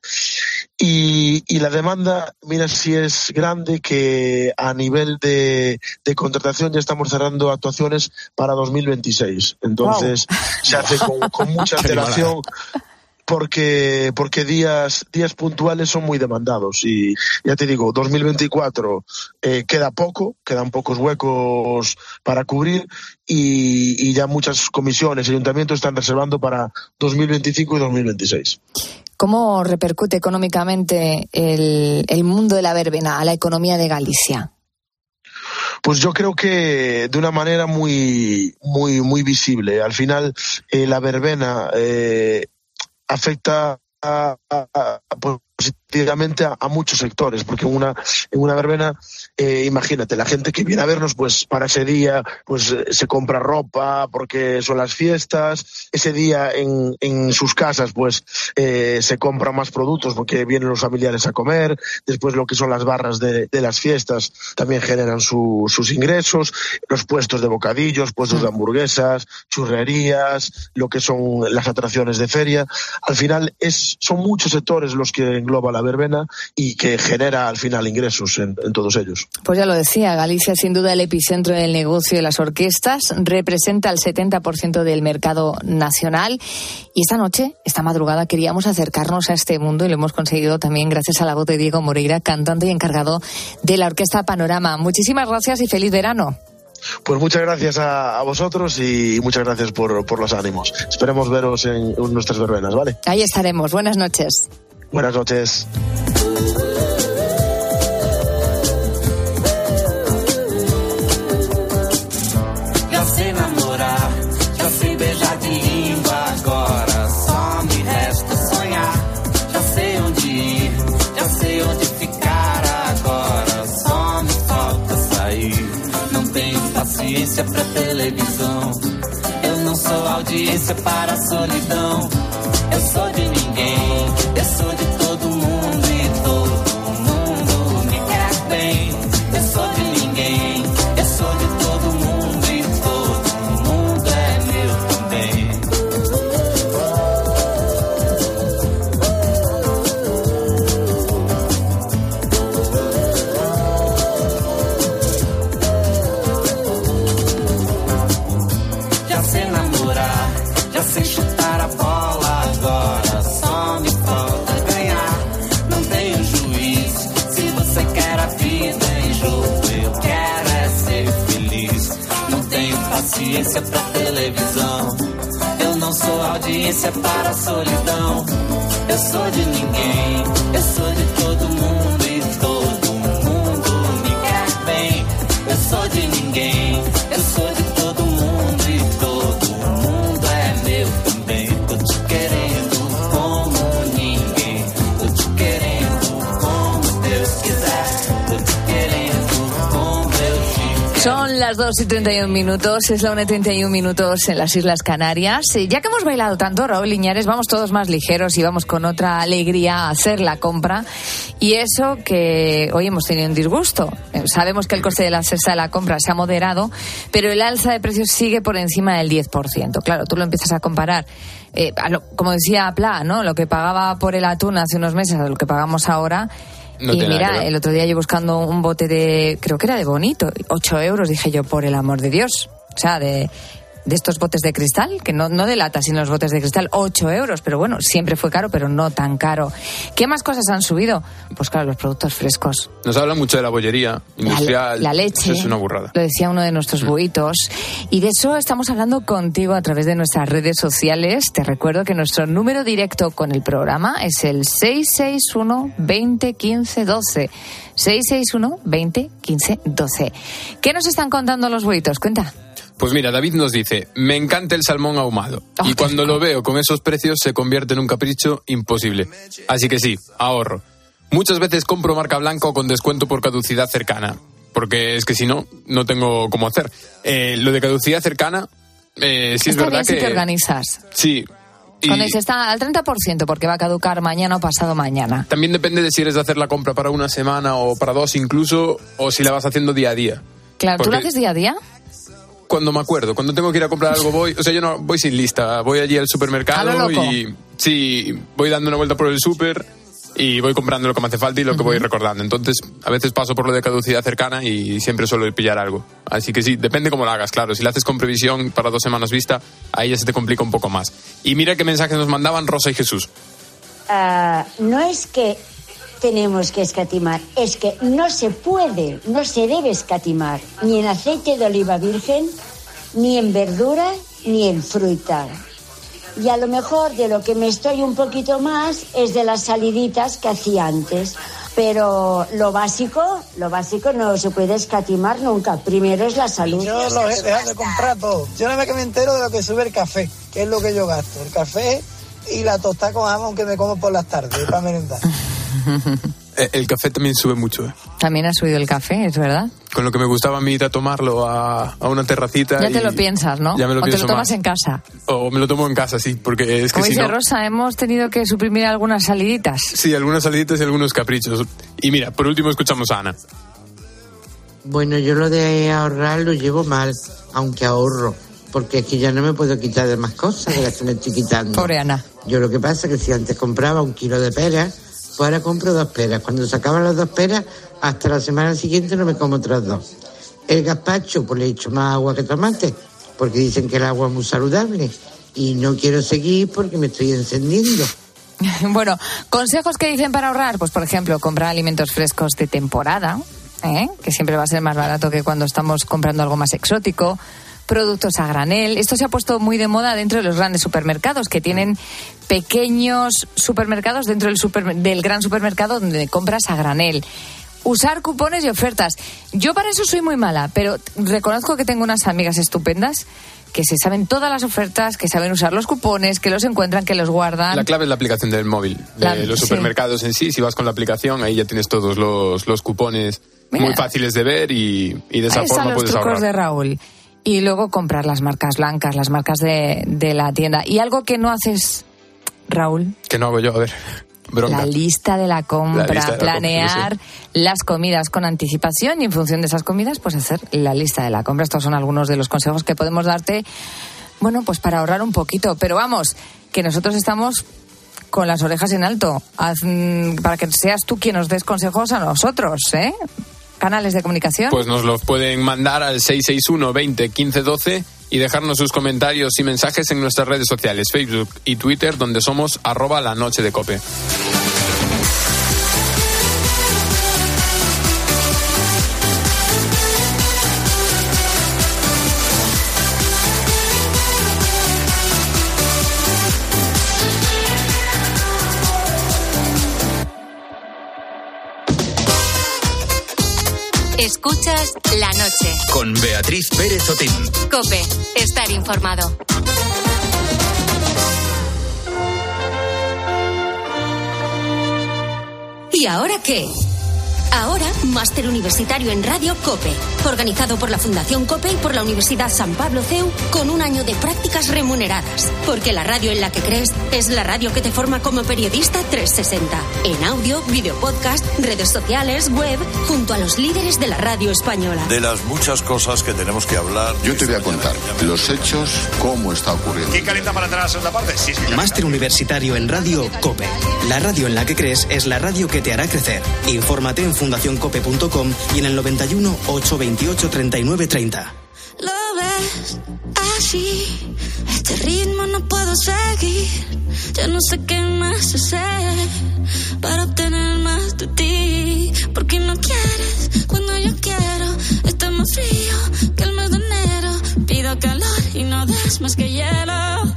Y, y, la demanda, mira si es grande, que a nivel de, de contratación ya estamos cerrando actuaciones para 2026. Entonces se hace con, con mucha antelación porque, porque días, días puntuales son muy demandados. Y ya te digo, 2024 eh, queda poco, quedan pocos huecos para cubrir y, y ya muchas comisiones y ayuntamientos están reservando para 2025 y 2026. ¿Cómo repercute económicamente el, el mundo de la verbena a la economía de Galicia? Pues yo creo que de una manera muy, muy, muy visible. Al final, eh, la verbena eh, afecta a, a, rápidamente a, a muchos sectores, porque en una, en una verbena, eh, imagínate, la gente que viene a vernos, pues para ese día, pues eh, se compra ropa porque son las fiestas, ese día en, en sus casas, pues eh, se compran más productos porque vienen los familiares a comer, después lo que son las barras de, de las fiestas también generan su- sus ingresos, los puestos de bocadillos, puestos de hamburguesas, churrerías, lo que son las atracciones de feria. Al final es, son muchos sectores los que engloba la verbena y que genera al final ingresos en, en todos ellos. Pues ya lo decía, Galicia sin duda el epicentro del negocio de las orquestas, representa el 70% del mercado nacional y esta noche, esta madrugada, queríamos acercarnos a este mundo y lo hemos conseguido también gracias a la voz de Diego Moreira, cantante y encargado de la Orquesta Panorama. Muchísimas gracias y feliz verano. Pues muchas gracias a, a vosotros y muchas gracias por, por los ánimos. Esperemos veros en, en nuestras verbenas, ¿vale? Ahí estaremos. Buenas noches. Buenas noches. Já sei namorar, já sei beijar de língua agora. Só me resta sonhar. Já sei onde ir, já sei onde ficar agora. Só me falta sair. Não tenho paciência pra televisão. Eu não sou audiência para a solidão. Eu sou de ninguém, eu sou de audiência para a solidão. Eu sou de ninguém, eu sou de Son las 2 y 31 minutos, es la 1 y 31 minutos en las Islas Canarias. Ya que hemos bailado tanto, Raúl Liñares, vamos todos más ligeros y vamos con otra alegría a hacer la compra. Y eso que hoy hemos tenido un disgusto. Eh, Sabemos que el coste de la cesta de la compra se ha moderado, pero el alza de precios sigue por encima del 10%. Claro, tú lo empiezas a comparar. eh, a lo- como decía Pla, ¿no? Lo que pagaba por el atún hace unos meses a lo que pagamos ahora. No y mira, el otro día yo buscando un bote de, creo que era de bonito, 8 euros, dije yo, por el amor de Dios. O sea, de, de estos botes de cristal, que no, no de lata, sino los botes de cristal, 8 euros. Pero bueno, siempre fue caro, pero no tan caro. ¿Qué más cosas han subido? Pues claro, los productos frescos. Nos habla mucho de la bollería industrial. La leche. Eso es una burrada. Lo decía uno de nuestros buitos. Y de eso estamos hablando contigo a través de nuestras redes sociales. Te recuerdo que nuestro número directo con el programa es el 661 20 15 12. 661 20 15 12. ¿Qué nos están contando los buitos? Cuenta. Pues mira, David nos dice, me encanta el salmón ahumado. y cuando lo veo con esos precios se convierte en un capricho imposible. Así que sí, ahorro. Muchas veces compro marca blanca o con descuento por caducidad cercana. Porque es que si no, no tengo cómo hacer. Eh, lo de caducidad cercana, eh, sí es Está verdad bien si que... te organizas. Sí. Y Cuando dices está al 30% porque va a caducar mañana o pasado mañana. también depende de si eres de hacer la compra para una semana o para dos incluso, o si la vas haciendo día a día. Claro, ¿tú lo Porque- haces día a día? Cuando me acuerdo, cuando tengo que ir a comprar algo voy, o sea, yo no voy sin lista, voy allí al supermercado lo y sí, voy dando una vuelta por el súper y voy comprando lo que me hace falta y lo que voy recordando. Entonces, a veces paso por lo de caducidad cercana y siempre suelo pillar algo. Así que sí, depende cómo lo hagas, claro. Si lo haces con previsión para dos semanas vista, ahí ya se te complica un poco más. Y mira qué mensajes nos mandaban Rosa y Jesús. Ah, no es que tenemos que escatimar, es que no se puede, no se debe escatimar, ni en aceite de oliva virgen, ni en verdura, ni en fruta. Y a lo mejor de lo que me estoy un poquito más es de las saliditas que hacía antes. Pero lo básico, lo básico no se puede escatimar nunca. Primero es la salud. Yo lo he dejado de comprar todo. Yo nada más que me entero de lo que sube el café, que es lo que yo gasto. El café y la tostada con jamón que me como por las tardes para merendar. Eh, El café también sube mucho, ¿eh? También ha subido el café, es verdad. Con lo que me gustaba a mí ir a tomarlo a, a una terracita. Ya te y- lo piensas, ¿no? Ya me lo o te lo tomas más. en casa. O me lo tomo en casa, sí, porque es que Como si dice no... Rosa, hemos tenido que suprimir algunas saliditas. Sí, algunas saliditas y algunos caprichos. Y mira, por último escuchamos a Ana. Bueno, yo lo de ahorrar lo llevo mal, aunque ahorro, porque es que ya no me puedo quitar de más cosas de las que me estoy quitando. Pobre Ana. Yo lo que pasa es que si antes compraba un kilo de peras, ahora compro dos peras. Cuando se acaban las dos peras, hasta la semana siguiente no me como otras dos. El gazpacho, pues le echo más agua que tomate, porque dicen que el agua es muy saludable. Y no quiero seguir porque me estoy encendiendo. Bueno, consejos que dicen para ahorrar, pues por ejemplo, comprar alimentos frescos de temporada, ¿eh? que siempre va a ser más barato que cuando estamos comprando algo más exótico. Productos a granel. Esto se ha puesto muy de moda dentro de los grandes supermercados, que tienen pequeños supermercados dentro del, super- del gran supermercado donde compras a granel. Usar cupones y ofertas. Yo para eso soy muy mala, pero reconozco que tengo unas amigas estupendas que se saben todas las ofertas, que saben usar los cupones, que los encuentran, que los guardan. La clave es la aplicación del móvil, de La- los sí. supermercados en sí. Si vas con la aplicación, ahí ya tienes todos los, los cupones Mira. muy fáciles de ver y, y de esa forma los puedes trucos ahorrar. de Raúl. Y luego comprar las marcas blancas, las marcas de, de la tienda. Y algo que no haces, Raúl, ¿Qué no hago yo? A ver, bronca. la lista de la compra, La lista de la planear las comidas con anticipación y en función de esas comidas, pues hacer la lista de la compra. Estos son algunos de los consejos que podemos darte, bueno, pues para ahorrar un poquito. Pero vamos, que nosotros estamos con las orejas en alto, Haz, mm, para que seas tú quien nos des consejos a nosotros, ¿eh? Canales de comunicación. Pues nos los pueden mandar al 661 20 15 12 y dejarnos sus comentarios y mensajes en nuestras redes sociales, Facebook y Twitter, donde somos arroba la noche de cope. Escuchas la noche. Con Beatriz Pérez Otín. Cope, estar informado. ¿Y ahora qué? Ahora, Máster Universitario en Radio COPE, organizado por la Fundación COPE y por la Universidad San Pablo CEU, con un año de prácticas remuneradas. Porque la radio en la que crees es la radio que te forma como periodista 360. En audio, video podcast, redes sociales, web, junto a los líderes de la radio española. De las muchas cosas que tenemos que hablar. Yo te voy a contar los hechos, cómo está ocurriendo. ¿Quién calienta para entrar a la segunda parte? Sí, sí. Máster Universitario en Radio COPE. La radio en la que crees es la radio que te hará crecer. Infórmate en fundacioncope.com y en el 91 828 39 30. Lo ves así, este ritmo no puedo seguir. Ya no sé qué más hacer para obtener más de ti. Porque no quieres cuando yo quiero. Está más frío que el mes de enero. Pido calor y no das más que hielo.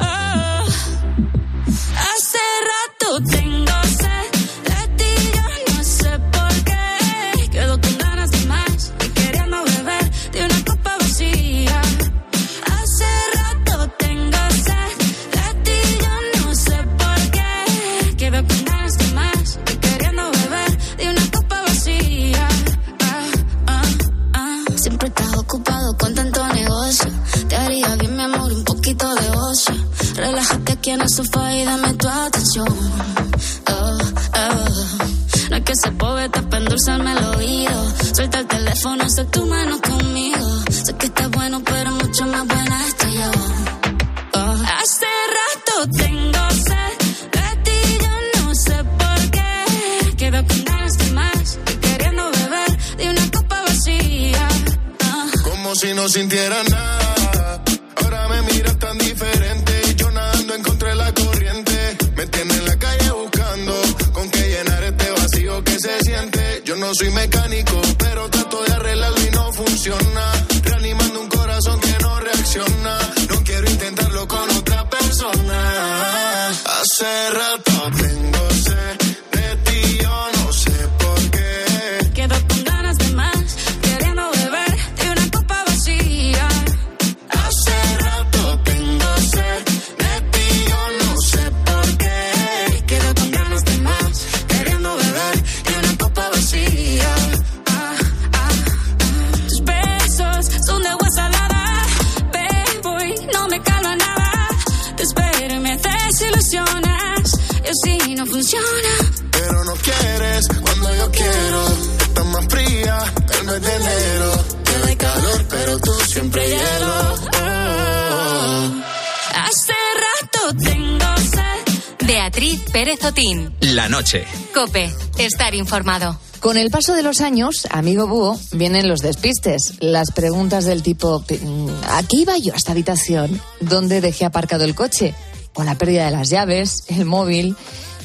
Otín. La noche. Cope, estar informado. Con el paso de los años, amigo búho, vienen los despistes. Las preguntas del tipo, mm, ¿a qué iba yo a esta habitación? ¿Dónde dejé aparcado el coche? O la pérdida de las llaves, el móvil.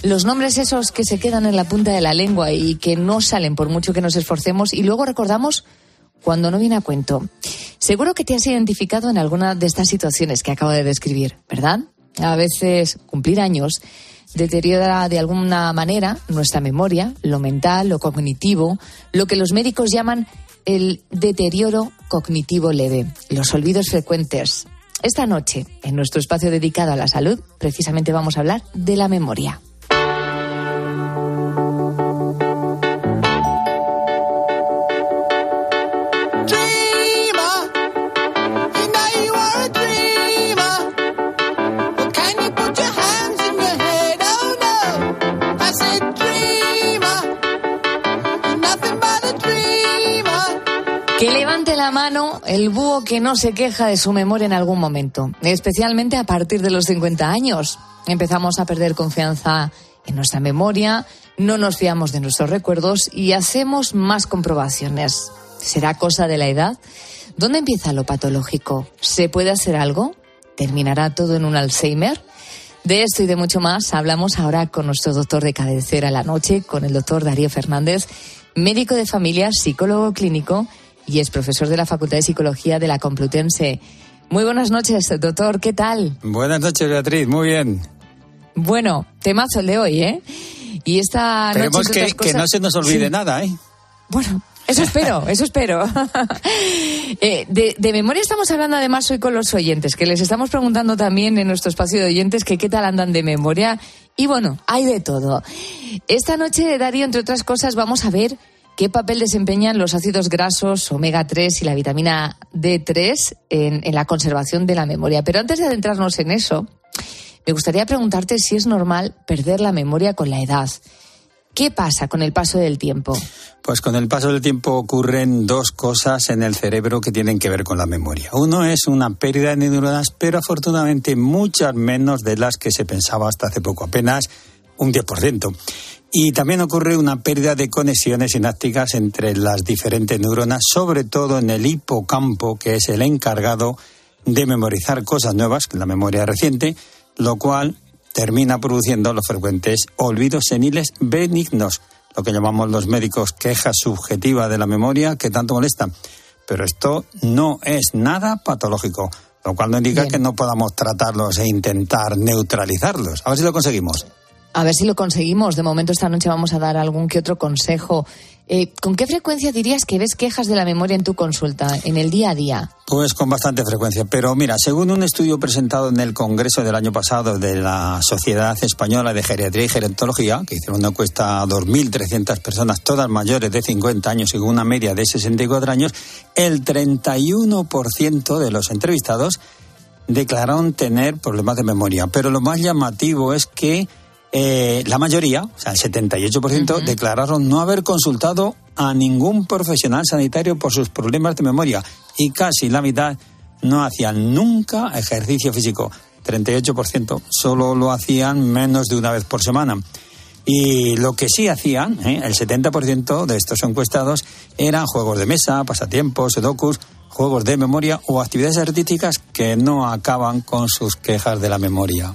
Los nombres esos que se quedan en la punta de la lengua y que no salen por mucho que nos esforcemos y luego recordamos cuando no viene a cuento. Seguro que te has identificado en alguna de estas situaciones que acabo de describir, ¿verdad? A veces cumplir años deteriora de alguna manera nuestra memoria, lo mental, lo cognitivo, lo que los médicos llaman el deterioro cognitivo leve, los olvidos frecuentes. Esta noche, en nuestro espacio dedicado a la salud, precisamente vamos a hablar de la memoria. La mano el búho que no se queja de su memoria en algún momento, especialmente a partir de los 50 años. Empezamos a perder confianza en nuestra memoria, no nos fiamos de nuestros recuerdos y hacemos más comprobaciones. ¿Será cosa de la edad? ¿Dónde empieza lo patológico? ¿Se puede hacer algo? ¿Terminará todo en un Alzheimer? De esto y de mucho más hablamos ahora con nuestro doctor de cabecera la noche, con el doctor Darío Fernández, médico de familia, psicólogo clínico y es profesor de la Facultad de Psicología de la Complutense. Muy buenas noches, doctor, ¿qué tal? Buenas noches, Beatriz, muy bien. Bueno, temazo el de hoy, ¿eh? Y esta Esperemos noche, que, que no se nos olvide Sí. nada, ¿eh? Bueno, eso espero, eso espero. Eh, de, de memoria estamos hablando además hoy con los oyentes, que les estamos preguntando también en nuestro espacio de oyentes que qué tal andan de memoria. Y bueno, hay de todo. Esta noche, Darío, entre otras cosas, vamos a ver qué papel desempeñan los ácidos grasos omega 3 y la vitamina D3 en, en la conservación de la memoria. Pero antes de adentrarnos en eso, me gustaría preguntarte si es normal perder la memoria con la edad. ¿Qué pasa con el paso del tiempo? Pues con el paso del tiempo ocurren dos cosas en el cerebro que tienen que ver con la memoria. Uno es una pérdida de neuronas, pero afortunadamente muchas menos de las que se pensaba hasta hace poco, apenas un 10%. Y también ocurre una pérdida de conexiones sinápticas entre las diferentes neuronas, sobre todo en el hipocampo, que es el encargado de memorizar cosas nuevas, la memoria reciente, lo cual termina produciendo los frecuentes olvidos seniles benignos, lo que llamamos los médicos queja subjetiva de la memoria que tanto molesta. Pero esto no es nada patológico, lo cual no indica que no podamos tratarlos e intentar neutralizarlos. A ver si lo conseguimos. A ver si lo conseguimos. De momento esta noche vamos a dar algún que otro consejo. Eh, ¿Con qué frecuencia dirías que ves quejas de la memoria en tu consulta, en el día a día? Pues con bastante frecuencia. Pero mira, según un estudio presentado en el Congreso del año pasado de la Sociedad Española de Geriatría y Gerontología, que hicieron una encuesta a 2.300 personas, todas mayores de 50 años y con una media de 64 años, el 31% de los entrevistados declararon tener problemas de memoria. Pero lo más llamativo es que eh, la mayoría, o sea, el 78%, declararon no haber consultado a ningún profesional sanitario por sus problemas de memoria y casi la mitad no hacían nunca ejercicio físico. 38% solo lo hacían menos de una vez por semana. Y lo que sí hacían, ¿eh? el 70% de estos encuestados, eran juegos de mesa, pasatiempos, sudokus, juegos de memoria o actividades artísticas que no acaban con sus quejas de la memoria.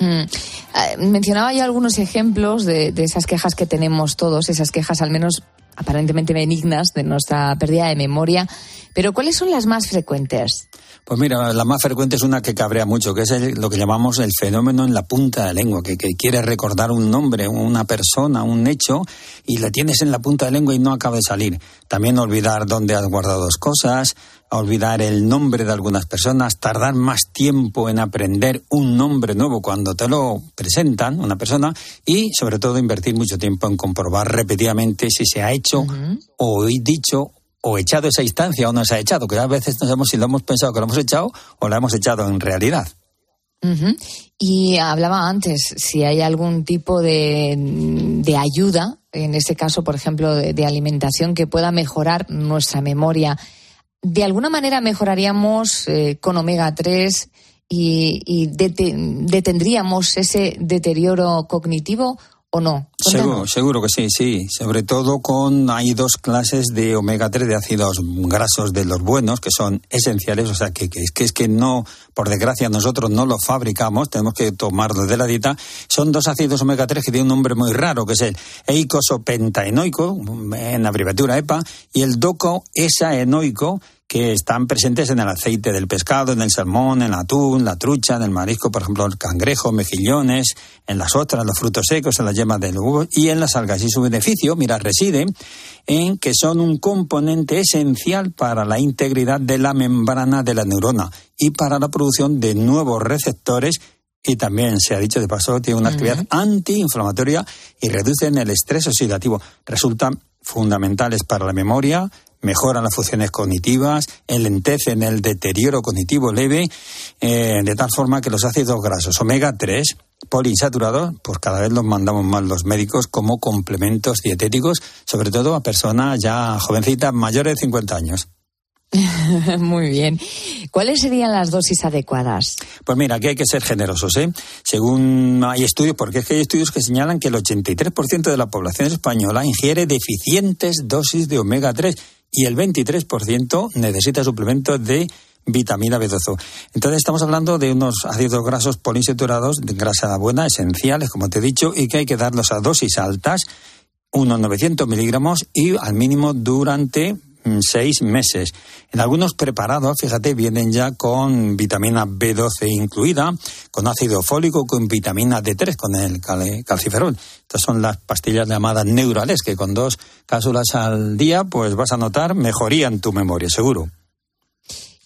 Mm. Eh, mencionaba ya algunos ejemplos de, de esas quejas que tenemos todos, esas quejas al menos aparentemente benignas de nuestra pérdida de memoria. Pero ¿cuáles son las más frecuentes? Pues mira, la más frecuente es una que cabrea mucho, que es el- lo que llamamos el fenómeno en la punta de la lengua, que, que quieres recordar un nombre, una persona, un hecho, y la tienes en la punta de la lengua y no acaba de salir. También olvidar dónde has guardado dos cosas, olvidar el nombre de algunas personas, tardar más tiempo en aprender un nombre nuevo cuando te lo presentan, una persona, y sobre todo invertir mucho tiempo en comprobar repetidamente si se ha hecho o dicho o echado esa instancia o no se ha echado, que a veces no sabemos si lo hemos pensado que lo hemos echado o lo hemos echado en realidad. Y hablaba antes si hay algún tipo de, de ayuda, en este caso, por ejemplo, de, alimentación que pueda mejorar nuestra memoria. ¿De alguna manera mejoraríamos eh, con omega 3 y, y dete- detendríamos ese deterioro cognitivo o no? Seguro, seguro que sí, sí. Sobre todo con hay dos clases de omega 3 de ácidos grasos de los buenos que son esenciales, o sea que, que es que es que no, por desgracia nosotros no los fabricamos, tenemos que tomarlos de la dieta. Son dos ácidos omega 3 que tienen un nombre muy raro, que es el eicosapentaenoico, en abreviatura EPA, y el docoesaenoico, que están presentes en el aceite del pescado, en el salmón, en el atún, la trucha, en el marisco, por ejemplo, el cangrejo, mejillones, en las ostras, los frutos secos, en las yemas del huevo y en las algas. Y su beneficio, mira, reside en que son un componente esencial para la integridad de la membrana de la neurona y para la producción de nuevos receptores y también, se ha dicho de paso, tiene una actividad antiinflamatoria y reducen el estrés oxidativo. Resultan fundamentales para la memoria, mejoran las funciones cognitivas, enlentecen el deterioro cognitivo leve, eh, de tal forma que los ácidos grasos omega 3 poliinsaturados, pues cada vez los mandamos más los médicos como complementos dietéticos, sobre todo a personas ya jovencitas mayores de 50 años. Muy bien. ¿Cuáles serían las dosis adecuadas? Pues mira, aquí hay que ser generosos, ¿eh? Según hay estudios, porque es que hay estudios que señalan que el 83% de la población española ingiere deficientes dosis de omega 3 y el 23% necesita suplementos de vitamina B12. Entonces estamos hablando de unos ácidos grasos poliinsaturados de grasa buena, esenciales, como te he dicho, y que hay que darlos a dosis altas, unos 900 miligramos y al mínimo durante seis meses. En algunos preparados, fíjate, vienen ya con vitamina B12 incluida, con ácido fólico, con vitamina D3, con el cal- calciferol. Estas son las pastillas llamadas neurales, que con dos cápsulas al día, pues vas a notar mejoría en tu memoria, seguro.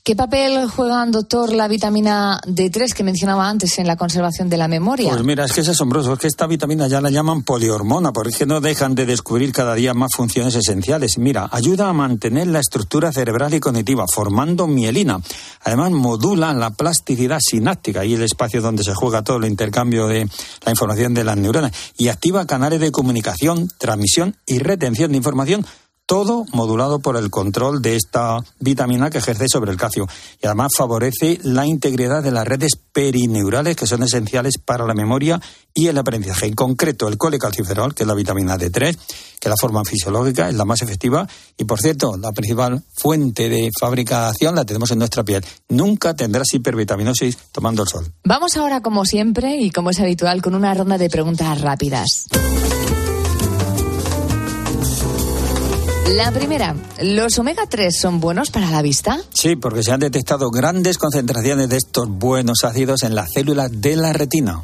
¿Qué papel juega, doctor, la vitamina D3 que mencionaba antes en la conservación de la memoria? Pues mira, es que es asombroso, es que esta vitamina ya la llaman polihormona, porque no dejan de descubrir cada día más funciones esenciales. Mira, ayuda a mantener la estructura cerebral y cognitiva, formando mielina. Además, modula la plasticidad sináptica y el espacio donde se juega todo el intercambio de la información de las neuronas. Y activa canales de comunicación, transmisión y retención de información todo modulado por el control de esta vitamina que ejerce sobre el calcio. Y además favorece la integridad de las redes perineurales que son esenciales para la memoria y el aprendizaje. En concreto, el colecalciferol, que es la vitamina D3, que la forma fisiológica es la más efectiva. Y por cierto, la principal fuente de fabricación la tenemos en nuestra piel. Nunca tendrás hipervitaminosis tomando el sol. Vamos ahora, como siempre y como es habitual, con una ronda de preguntas rápidas. La primera, ¿los omega 3 son buenos para la vista? Sí, porque se han detectado grandes concentraciones de estos buenos ácidos en las células de la retina.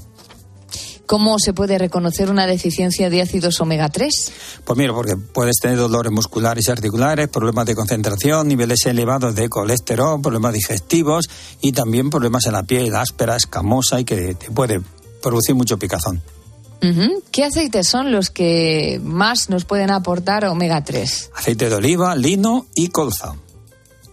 ¿Cómo se puede reconocer una deficiencia de ácidos omega 3? Pues mira, porque puedes tener dolores musculares y articulares, problemas de concentración, niveles elevados de colesterol, problemas digestivos y también problemas en la piel áspera, escamosa y que te puede producir mucho picazón. ¿Qué aceites son los que más nos pueden aportar omega 3? Aceite de oliva, lino y colza.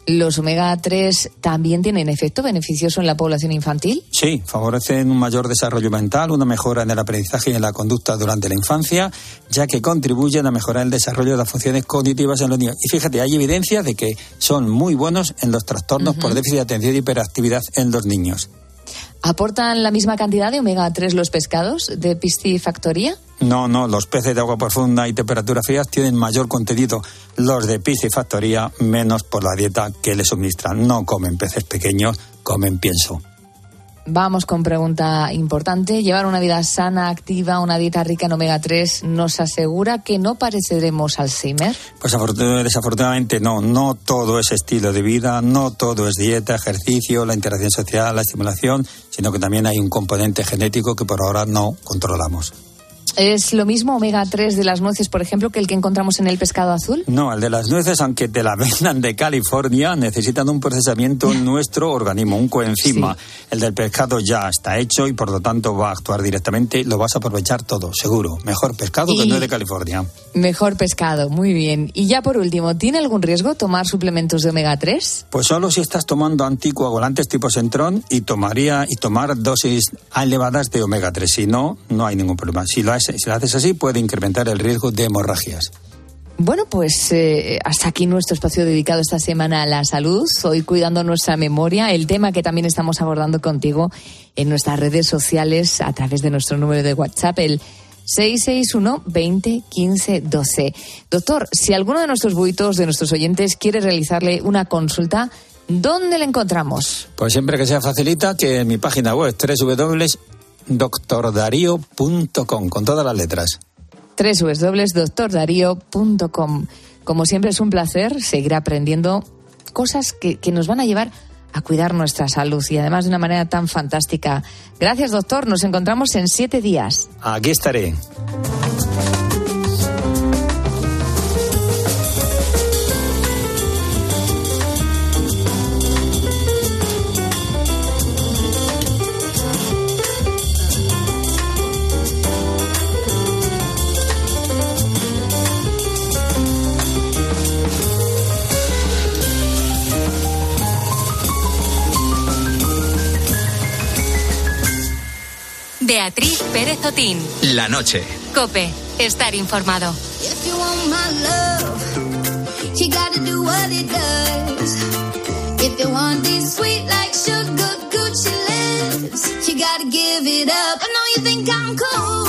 ¿Los omega 3 también tienen efecto beneficioso en la población infantil? Sí, favorecen un mayor desarrollo mental, una mejora en el aprendizaje y en la conducta durante la infancia, ya que contribuyen a mejorar el desarrollo de las funciones cognitivas en los niños. Y fíjate, hay evidencia de que son muy buenos en los trastornos por déficit de atención y hiperactividad en los niños. ¿Aportan la misma cantidad de omega 3 los pescados de piscifactoría? No, no, los peces de agua profunda y temperatura frías tienen mayor contenido. Los de piscifactoría menos por la dieta que les suministran. No comen peces pequeños, comen pienso. Vamos con pregunta importante. ¿Llevar una vida sana, activa, una dieta rica en omega 3 nos asegura que no pareceremos Alzheimer? Pues afortun- desafortunadamente no, no todo es estilo de vida, no todo es dieta, ejercicio, la interacción social, la estimulación, sino que también hay un componente genético que por ahora no controlamos. ¿Es lo mismo omega 3 de las nueces, por ejemplo, que el que encontramos en el pescado azul? No, el de las nueces, aunque te la vendan de California, necesitan un procesamiento en nuestro organismo, un coenzima. El del pescado ya está hecho y por lo tanto va a actuar directamente. Lo vas a aprovechar todo, seguro. Mejor pescado que Y- no es de California. Mejor pescado, muy bien. Y ya por último, ¿tiene algún riesgo tomar suplementos de omega 3? Pues solo si estás tomando anticoagulantes tipo Centrón y tomaría y tomar dosis elevadas de omega 3. Si no, no hay ningún problema. Si lo, si lo haces así, puede incrementar el riesgo de hemorragias. Bueno, pues eh, hasta aquí nuestro espacio dedicado esta semana a la salud, hoy cuidando nuestra memoria, el tema que también estamos abordando contigo en nuestras redes sociales a través de nuestro número de WhatsApp, el 661 20 15 12. Doctor, si alguno de nuestros buitos, de nuestros oyentes, quiere realizarle una consulta, ¿dónde le encontramos? Pues siempre que sea facilita, que en mi página web www.doctordarío.com, con todas las letras. Como siempre es un placer seguir aprendiendo cosas que, que nos van a llevar a cuidar nuestra salud y además de una manera tan fantástica. Gracias, doctor. Nos encontramos en siete días. Aquí estaré. Beatriz Pérez Otín. La noche. Cope. Estar informado. If you want my love, you gotta do what it does. If you want this sweet like sugar, Gucci lips, you gotta give it up. I know you think I'm cool,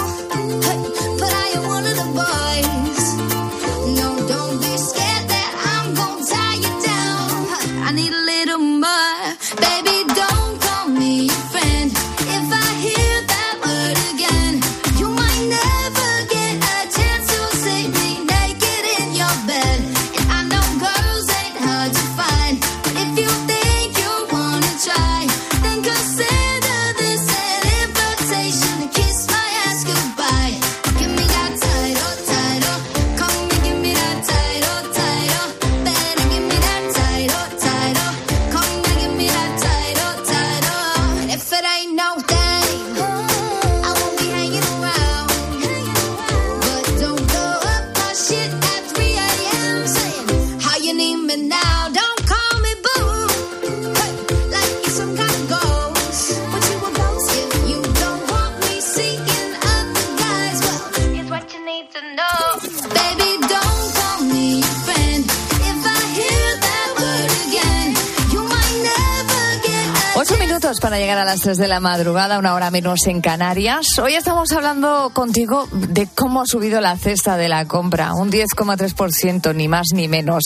las tres de la madrugada, una hora menos en Canarias. Hoy estamos hablando contigo de cómo ha subido la cesta de la compra, un 10,3%, ni más ni menos.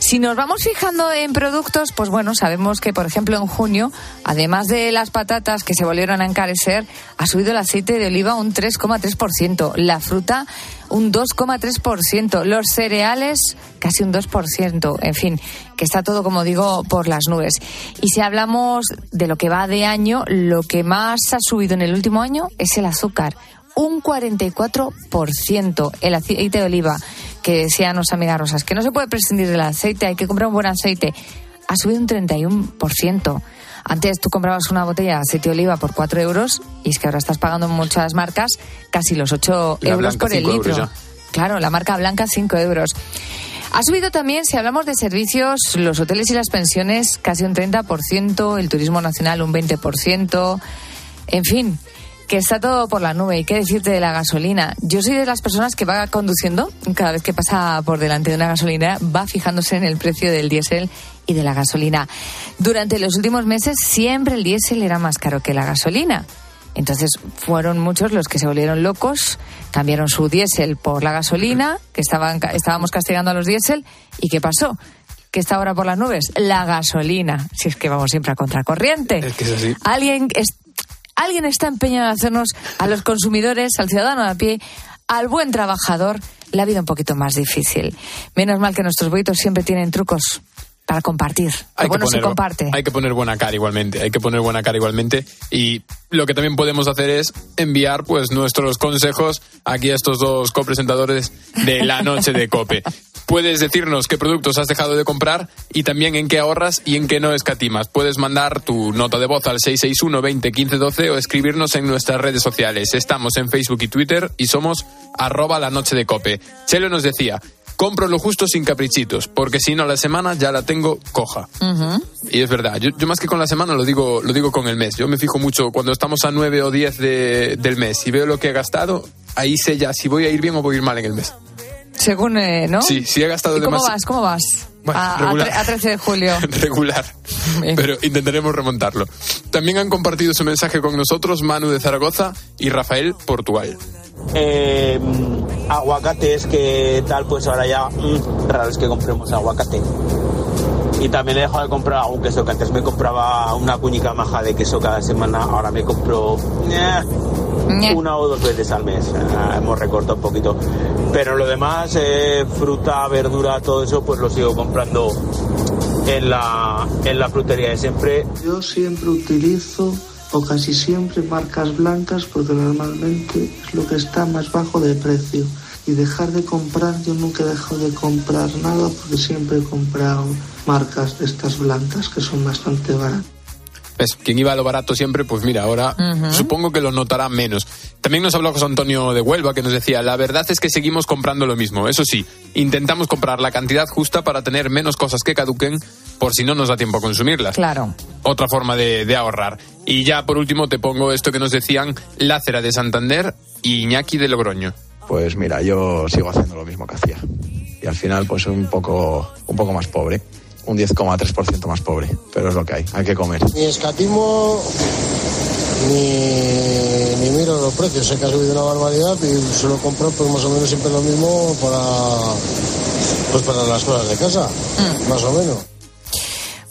Si nos vamos fijando en productos, pues bueno, sabemos que, por ejemplo, en junio, además de las patatas que se volvieron a encarecer, ha subido el aceite de oliva un 3,3%, la fruta un 2,3%, los cereales casi un 2%, en fin, que está todo, como digo, por las nubes. Y si hablamos de lo que va de año, lo que más ha subido en el último año es el azúcar, un 44%, el aceite de oliva, que decían los amigas rosas, que no se puede prescindir del aceite, hay que comprar un buen aceite, ha subido un 31%. Antes tú comprabas una botella aceite de oliva por 4 euros y es que ahora estás pagando en muchas marcas casi los 8 La euros blanca, por el litro. euros Claro, la marca blanca 5 euros. Ha subido también, si hablamos de servicios, los hoteles y las pensiones casi un 30%, el turismo nacional un 20%, en fin, que está todo por la nube. ¿Y qué decirte de la gasolina? Yo soy de las personas que va conduciendo, cada vez que pasa por delante de una gasolinera, va fijándose en el precio del diésel y de la gasolina. Durante los últimos meses siempre el diésel era más caro que la gasolina. Entonces fueron muchos los que se volvieron locos, cambiaron su diésel por la gasolina, que estaban, estábamos castigando a los diésel, ¿y qué pasó? ¿Qué está ahora por las nubes? La gasolina. Si es que vamos siempre a contracorriente. Es que es así. Alguien, es- alguien está empeñado en hacernos a los consumidores, al ciudadano de a pie, al buen trabajador, la vida un poquito más difícil. Menos mal que nuestros boitos siempre tienen trucos para compartir. Lo Hay bueno que, se poner, comparte. hay que poner buena cara igualmente, hay que poner buena cara igualmente y lo que también podemos hacer es enviar pues nuestros consejos aquí a estos dos copresentadores de la noche de Cope. Puedes decirnos qué productos has dejado de comprar y también en qué ahorras y en qué no escatimas. Puedes mandar tu nota de voz al 661 20 15 12 o escribirnos en nuestras redes sociales. Estamos en Facebook y Twitter y somos arroba la noche de Cope. Chelo nos decía, compro lo justo sin caprichitos, porque si no la semana ya la tengo coja. Y es verdad, yo, yo más que con la semana lo digo, lo digo con el mes. Yo me fijo mucho cuando estamos a 9 o 10 de- del mes y veo lo que he gastado, ahí sé ya si voy a ir bien o voy a ir mal en el mes. Según, eh, ¿no? Sí, si he gastado ¿Y cómo vas? ¿Cómo vas? Bueno, a, a 13 de julio. regular. Pero intentaremos remontarlo. También han compartido su mensaje con nosotros Manu de Zaragoza y Rafael Portugal. Eh, aguacates que tal, pues ahora ya mm, raro es que compremos aguacate. Y también he dejado de comprar algún queso que antes me compraba una cuñica maja de queso cada semana, ahora me compro eh, una o dos veces al mes. Ah, hemos recortado un poquito. Pero lo demás, eh, fruta, verdura, todo eso, pues lo sigo comprando en la, en la frutería de siempre. Yo siempre utilizo o casi siempre marcas blancas porque normalmente es lo que está más bajo de precio. Y dejar de comprar, yo nunca he dejado de comprar nada porque siempre he comprado marcas de estas blancas que son bastante baratas. ¿Ves? Quien iba a lo barato siempre, pues mira, ahora supongo que lo notará menos. También nos habló José Antonio de Huelva, que nos decía, la verdad es que seguimos comprando lo mismo. Eso sí, intentamos comprar la cantidad justa para tener menos cosas que caduquen, por si no nos da tiempo a consumirlas. Claro. Otra forma de, de ahorrar. Y ya por último te pongo esto que nos decían Lácera de Santander y Iñaki de Logroño. Pues mira, yo sigo haciendo lo mismo que hacía. Y al final, pues un poco, un poco más pobre. Un 10,3% más pobre. Pero es lo que hay. Hay que comer. Ni escatimo ni, ni miro los precios. Sé que ha subido una barbaridad y suelo comprar pues más o menos siempre lo mismo para pues para las cosas de casa, más o menos.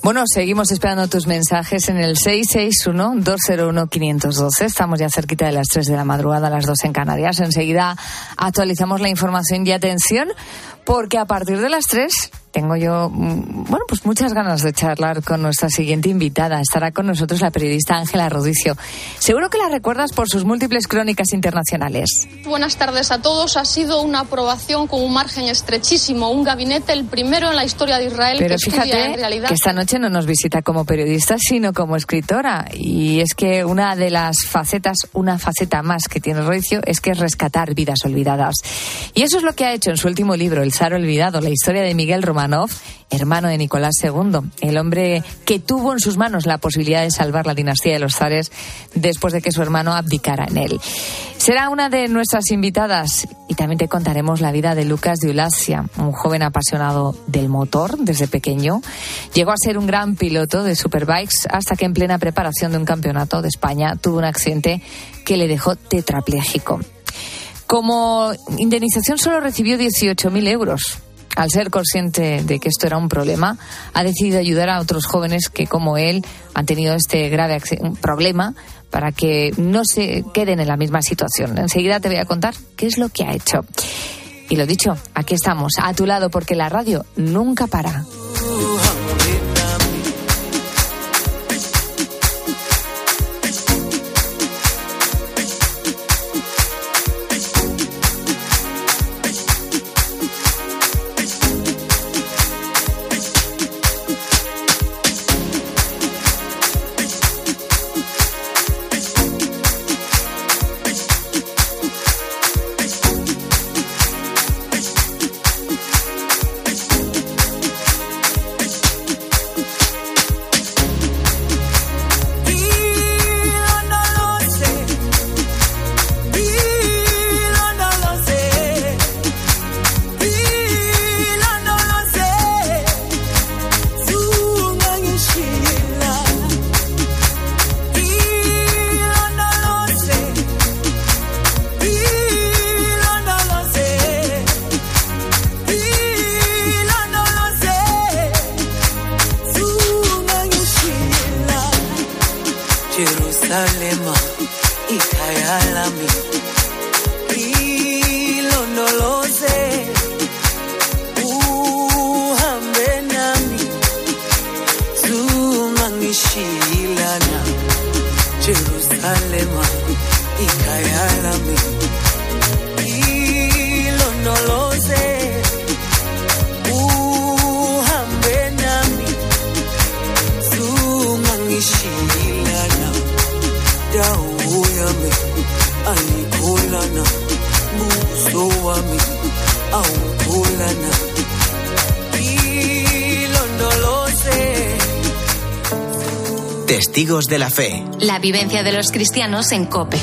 Bueno, seguimos esperando tus mensajes en el 661-201-512. Estamos ya cerquita de las 3 de la madrugada, a las 2 en Canarias. Enseguida actualizamos la información y atención, porque a partir de las 3 tengo yo, mm, bueno, pues muchas ganas de charlar con nuestra siguiente invitada. Estará con nosotros la periodista Ángela Rodicio. Seguro que la recuerdas por sus múltiples crónicas internacionales. Buenas tardes a todos. Ha sido una aprobación con un margen estrechísimo, un gabinete el primero en la historia de Israel Pero que fíjate en realidad que esta noche no nos visita como periodista, sino como escritora. Y es que una de las facetas, una faceta más que tiene Rodicio, es que es rescatar vidas olvidadas. Y eso es lo que ha hecho en su último libro, El zar olvidado, la historia de Miguel Hermano de Nicolás II, el hombre que tuvo en sus manos la posibilidad de salvar la dinastía de los zares después de que su hermano abdicara en él. Será una de nuestras invitadas y también te contaremos la vida de Lucas de Ulacia, un joven apasionado del motor desde pequeño. Llegó a ser un gran piloto de superbikes hasta que en plena preparación de un campeonato de España tuvo un accidente que le dejó tetrapléjico. Como indemnización solo recibió 18.000 euros. Al ser consciente de que esto era un problema, ha decidido ayudar a otros jóvenes que, como él, han tenido este grave problema para que no se queden en la misma situación. Enseguida te voy a contar qué es lo que ha hecho. Y lo dicho, aquí estamos, a tu lado, porque la radio nunca para. Testigos de la Fe. La vivencia de los cristianos en COPE.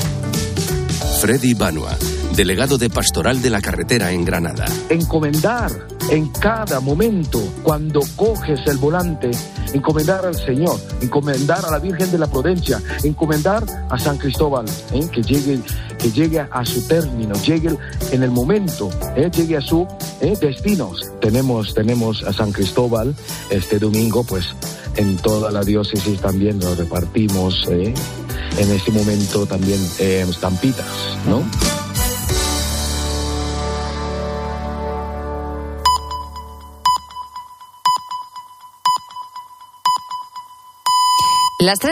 Freddy Banua, delegado de Pastoral de la Carretera en Granada. encomendar en cada momento, cuando coges el volante, encomendar al Señor, encomendar a la Virgen de la Prudencia, encomendar a San Cristóbal, ¿eh? que llegue que llegue a su término, llegue en el momento, ¿eh? llegue a su ¿eh? destino. Tenemos tenemos a San Cristóbal este domingo, pues en toda la diócesis también lo repartimos. ¿eh? En este momento también eh, estampitas, ¿no? Las tres